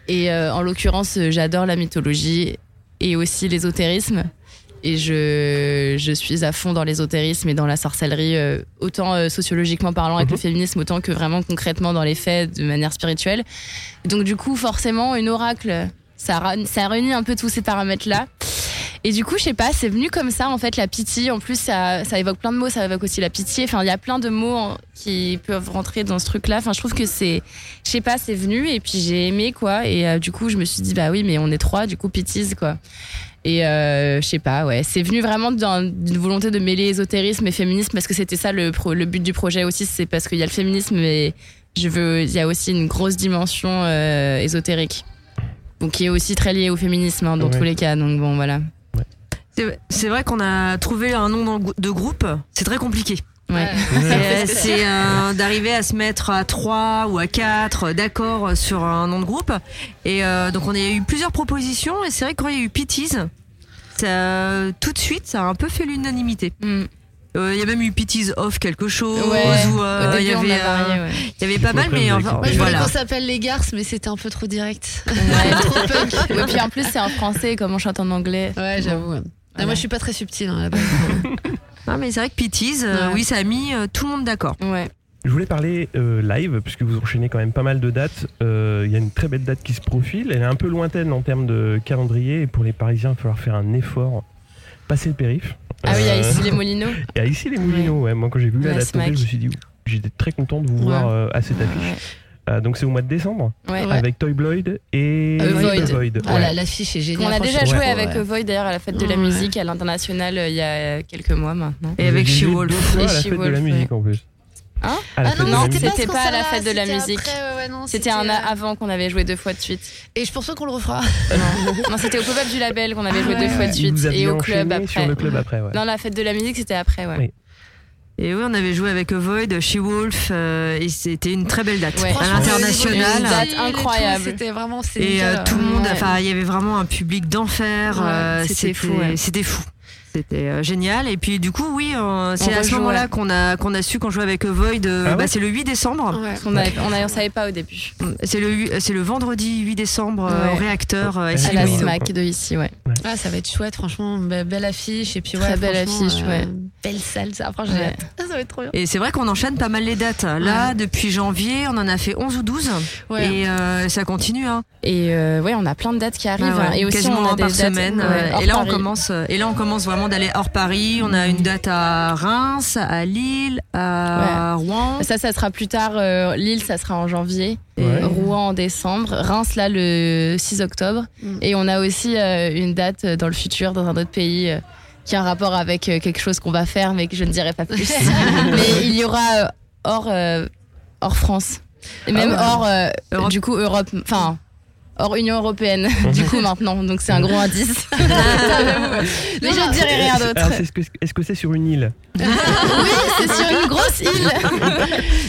[SPEAKER 2] Et euh, en l'occurrence, j'adore la mythologie et aussi l'ésotérisme. Et je, je suis à fond dans l'ésotérisme et dans la sorcellerie, euh, autant euh, sociologiquement parlant avec
[SPEAKER 1] Mhm.
[SPEAKER 2] le féminisme, autant que vraiment concrètement dans les faits, de manière spirituelle. Donc du coup, forcément, une oracle, ça, ça réunit un peu tous ces paramètres-là. Et du coup, je sais pas, c'est venu comme ça, en fait, la pitié. En plus, ça, ça évoque plein de mots, ça évoque aussi la pitié. Enfin, il y a plein de mots en- qui peuvent rentrer dans ce truc-là. Enfin, je trouve que c'est, je sais pas, c'est venu et puis j'ai aimé, quoi. Et euh, du coup, je me suis dit, bah oui, mais on est trois, du coup, pitié, quoi. Et euh, je sais pas, ouais, c'est venu vraiment d'un- d'une volonté de mêler ésotérisme et féminisme parce que c'était ça le, pro- le but du projet aussi, c'est parce qu'il y a le féminisme mais je veux, il y a aussi une grosse dimension euh, ésotérique, donc qui est aussi très liée au féminisme hein, dans
[SPEAKER 1] Ouais.
[SPEAKER 2] tous les cas. Donc bon, voilà.
[SPEAKER 4] C'est- vrai qu'on a trouvé un nom de groupe, c'est très compliqué.
[SPEAKER 2] Ouais.
[SPEAKER 4] C'est- *laughs* C'est euh, d'arriver à se mettre à 3 ou à 4 d'accord sur un nom de groupe. Et euh, donc on a eu plusieurs propositions et c'est vrai que quand il y a eu Pitties, ça, tout de suite ça a un peu fait l'unanimité.
[SPEAKER 2] Mm.
[SPEAKER 4] Euh, Il y a même eu Pitties off quelque chose
[SPEAKER 2] Ouais.
[SPEAKER 4] ou euh, il y avait
[SPEAKER 2] a varié,
[SPEAKER 4] euh,
[SPEAKER 2] ouais.
[SPEAKER 4] il y avait pas mal mais enfin,
[SPEAKER 1] avez
[SPEAKER 3] Moi, je voulais
[SPEAKER 4] voilà.
[SPEAKER 3] qu'on s'appelle les garces, mais c'était un peu trop direct.
[SPEAKER 2] Ouais. *laughs*
[SPEAKER 3] trop punk. *laughs*
[SPEAKER 2] Ouais, puis en plus, c'est en français, comme on chante en anglais.
[SPEAKER 3] Ouais, j'avoue. ouais. Ah,
[SPEAKER 2] Voilà.
[SPEAKER 3] Moi, je suis pas très subtile hein, là-bas. *laughs*
[SPEAKER 4] Ah, mais c'est vrai que Pitties, euh,
[SPEAKER 3] Ouais.
[SPEAKER 4] oui ça a mis euh, tout le monde d'accord.
[SPEAKER 2] Ouais.
[SPEAKER 1] Je voulais parler euh, live, puisque vous enchaînez quand même pas mal de dates. Euh, Il y a une très belle date qui se profile. Elle est un peu lointaine en termes de calendrier. Et pour les Parisiens, il va falloir faire un effort. Passer le périph.
[SPEAKER 2] Ah oui, il y a
[SPEAKER 1] Euh,
[SPEAKER 2] ici les Molinos.
[SPEAKER 1] Et à ici les Moulineaux, ouais. Moi, quand j'ai vu la date tomber, je me suis dit, j'étais très content de vous
[SPEAKER 3] Ouais.
[SPEAKER 1] voir euh, à cette affiche. Euh, donc c'est au mois de décembre,
[SPEAKER 2] Ouais.
[SPEAKER 1] Avec Toy Bloyd et
[SPEAKER 2] Euh, Void.
[SPEAKER 1] Void.
[SPEAKER 3] Ah,
[SPEAKER 1] ouais.
[SPEAKER 3] L'affiche est géniale.
[SPEAKER 2] On a déjà joué
[SPEAKER 3] Ouais.
[SPEAKER 2] avec
[SPEAKER 3] Ouais.
[SPEAKER 2] Void d'ailleurs à la fête de la musique à l'international euh, il y a quelques mois maintenant.
[SPEAKER 4] Et avec
[SPEAKER 1] joué
[SPEAKER 4] She-Wolf.
[SPEAKER 1] deux
[SPEAKER 2] Et
[SPEAKER 1] à la fête de la musique en plus.
[SPEAKER 2] Hein
[SPEAKER 3] Ah non,
[SPEAKER 2] c'était pas à la fête de la musique.
[SPEAKER 3] ouais,
[SPEAKER 2] C'était un
[SPEAKER 3] euh,
[SPEAKER 2] avant qu'on avait joué deux fois de suite.
[SPEAKER 3] Et je pense qu'on le refera. *laughs*
[SPEAKER 2] Non, Non, c'était au pop-up du label qu'on avait joué
[SPEAKER 3] Ah
[SPEAKER 2] deux
[SPEAKER 3] ouais,
[SPEAKER 2] fois de suite et au club après.
[SPEAKER 1] sur le club après, ouais.
[SPEAKER 2] Non, la fête de la musique c'était après, ouais.
[SPEAKER 1] Oui.
[SPEAKER 4] Et oui, on avait joué avec Void, She-Wolf, euh, et c'était une très belle date.
[SPEAKER 2] Ouais.
[SPEAKER 4] À l'international.
[SPEAKER 2] Une date incroyable.
[SPEAKER 3] C'était vraiment. c'est
[SPEAKER 4] Et euh, tout le monde,
[SPEAKER 2] Ouais.
[SPEAKER 4] enfin, il y avait vraiment un public d'enfer.
[SPEAKER 2] Ouais,
[SPEAKER 4] euh,
[SPEAKER 2] c'était fou, ouais.
[SPEAKER 4] C'était fou. C'était euh, génial. Et puis, du coup, oui, c'est à ce moment-là qu'on a, qu'on a su, quand je jouais avec Void,
[SPEAKER 1] Ah ouais
[SPEAKER 4] bah, c'est le 8 décembre.
[SPEAKER 3] Ouais.
[SPEAKER 2] On, avait- on, avait- on savait pas au début.
[SPEAKER 4] C'est le, c'est le vendredi 8 décembre euh,
[SPEAKER 2] Ouais.
[SPEAKER 4] au réacteur.
[SPEAKER 1] À
[SPEAKER 4] ici,
[SPEAKER 2] À la. SMAC de ici, ouais.
[SPEAKER 3] Ah, ça va être chouette, franchement. Be- Belle affiche. Et puis, ouais,
[SPEAKER 2] Très belle affiche, ouais.
[SPEAKER 3] Belle salle, ça. Franchement, j'ai
[SPEAKER 2] Ouais.
[SPEAKER 3] hâte. *laughs* Ça va être trop bien.
[SPEAKER 4] Et c'est vrai qu'on enchaîne pas mal les dates. Là, depuis janvier, on en a fait 11 ou 12.
[SPEAKER 3] Ouais.
[SPEAKER 4] Et euh, ça continue. Hein.
[SPEAKER 2] Et euh, ouais, on a plein de dates qui arrivent.
[SPEAKER 4] Ah ouais,
[SPEAKER 2] hein. et aussi,
[SPEAKER 4] quasiment
[SPEAKER 2] on a
[SPEAKER 4] un
[SPEAKER 2] des
[SPEAKER 4] par
[SPEAKER 2] dates,
[SPEAKER 4] semaine.
[SPEAKER 2] ouais,
[SPEAKER 4] et là, on
[SPEAKER 2] Paris.
[SPEAKER 4] commence. euh, Et là, on commence vraiment d'aller hors Paris. On a une date à Reims, à Lille, à Rouen.
[SPEAKER 2] Ça, ça sera plus tard. euh, Lille, ça sera en janvier.
[SPEAKER 1] Ouais.
[SPEAKER 2] Rouen en décembre. Reims, là, le 6 octobre.
[SPEAKER 3] Mm.
[SPEAKER 2] Et on a aussi euh, une date dans le futur, dans un autre pays, euh, qui a un rapport avec euh, quelque chose qu'on va faire, mais que je ne dirai pas plus. *laughs* mais il y aura euh, hors, euh, hors France. Et même
[SPEAKER 1] ouais.
[SPEAKER 2] hors, euh, du coup, Europe. Enfin. Hors Union Européenne, *laughs* du coup maintenant, donc c'est un gros indice. Mais je ne dirai rien d'autre.
[SPEAKER 1] Alors, c'est ce que- est-ce que c'est sur une île *laughs*
[SPEAKER 2] Oui, c'est sur une grosse île. *laughs*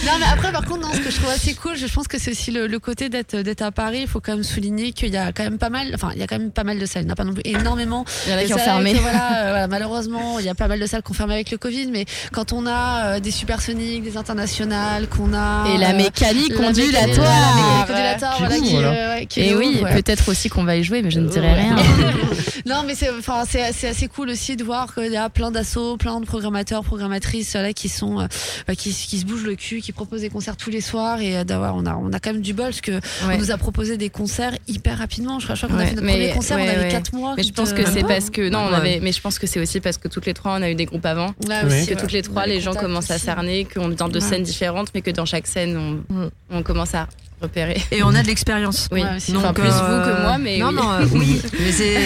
[SPEAKER 3] Non, mais après, par contre, non, ce que je trouve assez cool, je pense que c'est aussi le, le côté d'être d'être à Paris. Il faut quand même souligner qu'il y a quand même pas mal, enfin, il y a quand même pas mal de salles. Il n'y en a pas non plus énormément.
[SPEAKER 2] Il y en a qui ont fermé.
[SPEAKER 3] que, voilà, euh, voilà, malheureusement, il y a pas mal de salles qui ont fermé avec le Covid, mais quand on a euh, des supersoniques, des internationales, qu'on a.
[SPEAKER 2] Et la
[SPEAKER 3] euh,
[SPEAKER 2] mécanique
[SPEAKER 3] mécanique-
[SPEAKER 2] ondulatoire.
[SPEAKER 3] la mécanique ondulatoire, voilà,
[SPEAKER 1] ouvre,
[SPEAKER 3] qui,
[SPEAKER 1] voilà.
[SPEAKER 3] euh, qui
[SPEAKER 2] Et oui, peut-être aussi qu'on va y jouer, mais je ne dirai
[SPEAKER 3] Ouais.
[SPEAKER 2] rien. *laughs*
[SPEAKER 3] non, mais c'est enfin assez cool aussi de voir qu'il y a plein d'assauts, plein de programmateurs, programmatrices euh, là qui sont euh, bah, qui, qui se bougent le cul, qui proposent des concerts tous les soirs et euh, d'avoir on a on a quand même du bol parce que
[SPEAKER 2] Ouais.
[SPEAKER 3] on nous a proposé des concerts hyper rapidement. Je crois, je crois qu'on a fait notre
[SPEAKER 2] mais-
[SPEAKER 3] premier concert, on avait
[SPEAKER 2] ouais.
[SPEAKER 3] 4 mois.
[SPEAKER 2] Mais je
[SPEAKER 3] de-
[SPEAKER 2] pense que c'est
[SPEAKER 3] pas,
[SPEAKER 2] parce que non, on
[SPEAKER 4] Ouais.
[SPEAKER 2] avait. Mais je pense que c'est aussi parce que toutes les trois, on a eu des groupes avant. Que toutes les trois, les gens commencent à cerner, qu'on est dans deux
[SPEAKER 3] Ouais.
[SPEAKER 2] scènes différentes, mais que dans chaque scène, on,
[SPEAKER 4] Mm.
[SPEAKER 2] on commence à repérer.
[SPEAKER 4] Et on a de l'expérience.
[SPEAKER 2] Oui,
[SPEAKER 3] Ouais, aussi.
[SPEAKER 2] enfin, plus vous que moi, mais
[SPEAKER 4] non,
[SPEAKER 2] oui.
[SPEAKER 4] non, euh, *laughs* oui, mais c'est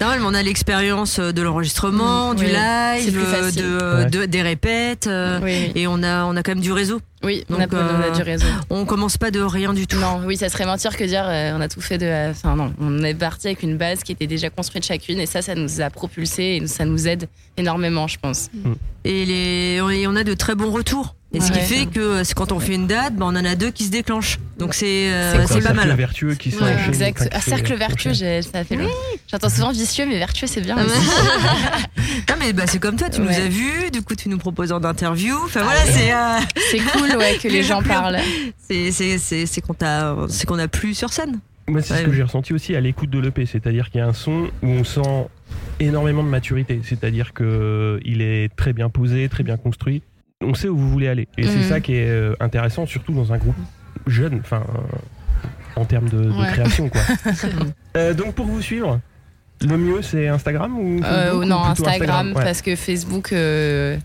[SPEAKER 4] normal. Mais on a l'expérience euh, de l'enregistrement,
[SPEAKER 2] Mm,
[SPEAKER 4] du live, euh, de,
[SPEAKER 1] Ouais.
[SPEAKER 4] de- des répètes, euh,
[SPEAKER 2] Oui,
[SPEAKER 4] et on a on a quand même du réseau.
[SPEAKER 2] Oui on, a, on a
[SPEAKER 4] euh,
[SPEAKER 2] du réseau.
[SPEAKER 4] On commence pas de rien du tout.
[SPEAKER 2] Non, oui, ça serait mentir que dire euh, on a tout fait de. Enfin, non, on est parti avec une base qui était déjà construite chacune et ça, ça nous a propulsé et ça nous aide énormément, je pense.
[SPEAKER 4] Et, les, et on a de très bons retours. Et ce qui
[SPEAKER 2] Ouais.
[SPEAKER 4] fait que euh, c'est quand on fait une date, bah, on en a deux qui se déclenchent. Donc c'est euh,
[SPEAKER 2] C'est
[SPEAKER 1] C'est un
[SPEAKER 4] c'est pas
[SPEAKER 1] cercle
[SPEAKER 4] mal.
[SPEAKER 1] vertueux qui
[SPEAKER 3] Ouais,
[SPEAKER 1] s'enchaîne.
[SPEAKER 2] exact. Ah,
[SPEAKER 1] fait-
[SPEAKER 2] cercle vertueux, ça fait le- J'entends souvent vicieux, mais vertueux, c'est bien.
[SPEAKER 4] Ah. *laughs* Non mais bah, c'est comme toi, tu nous
[SPEAKER 2] Ouais.
[SPEAKER 4] as vus, du coup tu nous proposes en interview. Enfin voilà, c'est euh,
[SPEAKER 2] C'est cool, ouais, que *laughs* les gens parlent.
[SPEAKER 4] c'est c'est c'est c'est qu'on c'est qu'on a plu sur scène.
[SPEAKER 1] Moi, c'est
[SPEAKER 4] Ouais.
[SPEAKER 1] ce que j'ai ressenti aussi à l'écoute de l'EP, c'est-à-dire qu'il y a un son où on sent énormément de maturité, c'est-à-dire que il est très bien posé, très bien construit. On sait où vous voulez aller, et c'est
[SPEAKER 2] Mhm.
[SPEAKER 1] ça qui est euh, intéressant, surtout dans un groupe jeune, enfin, en termes de, de
[SPEAKER 3] Ouais.
[SPEAKER 1] création, quoi. *laughs* Euh, donc pour vous suivre, le mieux c'est Instagram ou
[SPEAKER 2] Euh,
[SPEAKER 1] ou
[SPEAKER 2] non, Instagram,
[SPEAKER 1] ouais.
[SPEAKER 2] parce que Facebook, euh,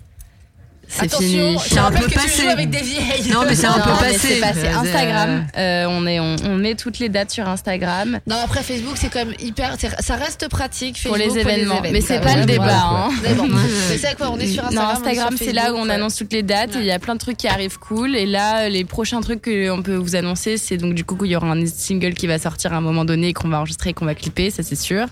[SPEAKER 2] c'est fini.
[SPEAKER 3] te rappelle
[SPEAKER 4] peu passé.
[SPEAKER 3] avec des vieilles.
[SPEAKER 4] Non, mais c'est un peu passé.
[SPEAKER 2] C'est passé. Instagram, euh, on, est, on, on met toutes les dates sur Instagram.
[SPEAKER 3] Non, après Facebook, c'est quand même hyper. c'est- Ça reste pratique.
[SPEAKER 2] Pour
[SPEAKER 3] Facebook,
[SPEAKER 2] les événements. Mais c'est pas le débat. hein.
[SPEAKER 3] Mais bon, c'est quoi On est sur Instagram.
[SPEAKER 2] non, Instagram, c'est là où on annonce toutes les dates. Il y a plein de trucs qui arrivent cool. Et là, les prochains trucs qu'on peut vous annoncer, c'est donc du coup qu'il y aura un single qui va sortir à un moment donné, qu'on va enregistrer, qu'on va clipper, ça c'est sûr.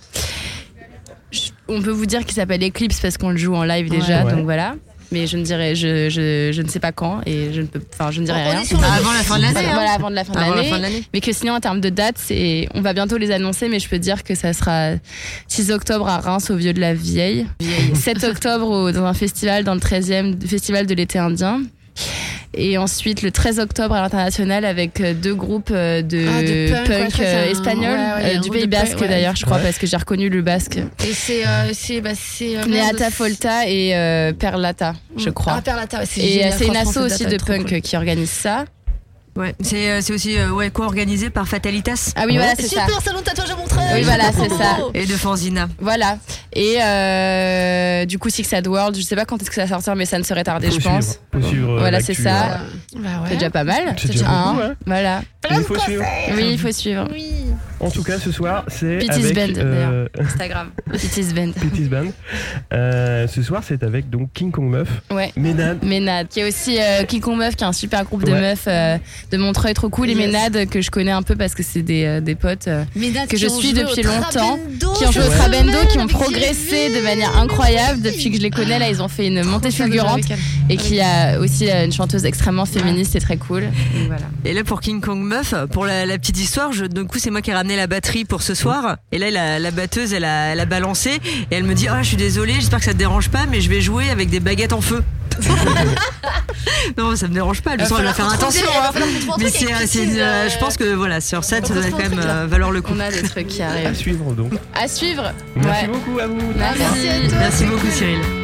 [SPEAKER 2] On peut vous dire qu'il s'appelle Eclipse parce qu'on le joue en live déjà,
[SPEAKER 1] Ouais.
[SPEAKER 2] donc voilà. Mais je ne dirai, je, je, je ne sais pas quand et je ne peux, enfin, je ne dirai rien.
[SPEAKER 4] Avant la fin de l'année.
[SPEAKER 2] Voilà,
[SPEAKER 4] hein.
[SPEAKER 2] voilà, avant de la fin de
[SPEAKER 4] Avant
[SPEAKER 2] l'année.
[SPEAKER 4] fin de l'année.
[SPEAKER 2] Mais que sinon, en termes de date, c'est, on va bientôt les annoncer, mais je peux dire que ça sera 6 octobre à Reims au Vieux de la Vieille, 7 octobre au- dans un festival dans le 13e festival de l'été indien. Et ensuite le 13 octobre à l'international avec euh, deux groupes euh, de,
[SPEAKER 3] Ah, de punk, ouais, que
[SPEAKER 2] euh,
[SPEAKER 3] ouais, ouais,
[SPEAKER 2] euh, du Pays
[SPEAKER 3] punk,
[SPEAKER 2] Basque d'ailleurs, je crois, parce que j'ai reconnu le basque.
[SPEAKER 3] Et c'est. euh. Bah,
[SPEAKER 2] Neata Folta et Perlata, je crois.
[SPEAKER 3] Ah, Perlata, c'est
[SPEAKER 2] et c'est une asso aussi de punk
[SPEAKER 3] cool.
[SPEAKER 2] qui organise ça.
[SPEAKER 4] Ouais, c'est euh, c'est aussi euh, ouais, co-organisé par Fatalitas
[SPEAKER 2] Ah oui, voilà, c'est ça.
[SPEAKER 3] Super salon de tatouage à Montreuil.
[SPEAKER 2] Oui, voilà, c'est ça.
[SPEAKER 4] et de Fanzina.
[SPEAKER 2] Voilà. Et euh, du coup, Six Sad World, je sais pas quand est-ce que ça va sortir, mais ça ne serait tardé, je
[SPEAKER 1] suivre,
[SPEAKER 2] pense.
[SPEAKER 1] faut suivre, euh,
[SPEAKER 2] Voilà,
[SPEAKER 1] l'actu,
[SPEAKER 2] c'est ça.
[SPEAKER 3] Bah ouais.
[SPEAKER 2] C'est déjà pas mal.
[SPEAKER 1] C'est déjà
[SPEAKER 2] Hein,
[SPEAKER 1] beaucoup, hein.
[SPEAKER 2] Voilà.
[SPEAKER 1] Il faut suivre.
[SPEAKER 2] Oui, il faut suivre.
[SPEAKER 3] Oui.
[SPEAKER 1] En tout cas, ce soir, c'est
[SPEAKER 2] Pity's
[SPEAKER 1] avec
[SPEAKER 2] Band,
[SPEAKER 1] euh, *laughs*
[SPEAKER 2] Instagram. Pity's Band.
[SPEAKER 1] Pity's Band. Euh, ce soir, c'est avec donc King Kong Meuf,
[SPEAKER 2] Ouais.
[SPEAKER 1] Ménade.
[SPEAKER 2] Ménade, qui est aussi euh, King Kong Meuf, qui est un super groupe de
[SPEAKER 1] Ouais.
[SPEAKER 2] meufs euh, de Montreuil trop cool. Et
[SPEAKER 3] Yes.
[SPEAKER 2] Ménade, que je connais un peu parce que c'est des, euh, des potes. euh, Que
[SPEAKER 3] qui
[SPEAKER 2] je
[SPEAKER 3] ont
[SPEAKER 2] suis
[SPEAKER 3] joué
[SPEAKER 2] depuis
[SPEAKER 3] au
[SPEAKER 2] longtemps,
[SPEAKER 3] Trabendo
[SPEAKER 2] qui ont joué au Trabendo, qui ont progressé de manière incroyable depuis que je les connais. Là, ils ont fait une montée fulgurante et qui a aussi une chanteuse extrêmement féministe et très cool. Voilà.
[SPEAKER 4] Et là pour King Kong Meuf, pour la, la petite histoire, je, d'un coup c'est moi qui ai ramené la batterie pour ce soir. Et là la, la batteuse elle a, elle a balancé et elle me dit ah je suis désolée, j'espère que ça te dérange pas, mais je vais jouer avec des baguettes en feu. *laughs* non ça me dérange pas, le son elle va faire attention. hein. Mais c'est, euh, je pense que voilà sur ça ça doit quand même euh, valoir le coup.
[SPEAKER 2] On a des trucs qui
[SPEAKER 1] À
[SPEAKER 2] arrivent.
[SPEAKER 1] suivre donc.
[SPEAKER 2] À suivre.
[SPEAKER 1] Merci
[SPEAKER 2] Ouais.
[SPEAKER 1] beaucoup à vous.
[SPEAKER 2] Merci.
[SPEAKER 3] Merci à toi.
[SPEAKER 4] Merci beaucoup Cyril.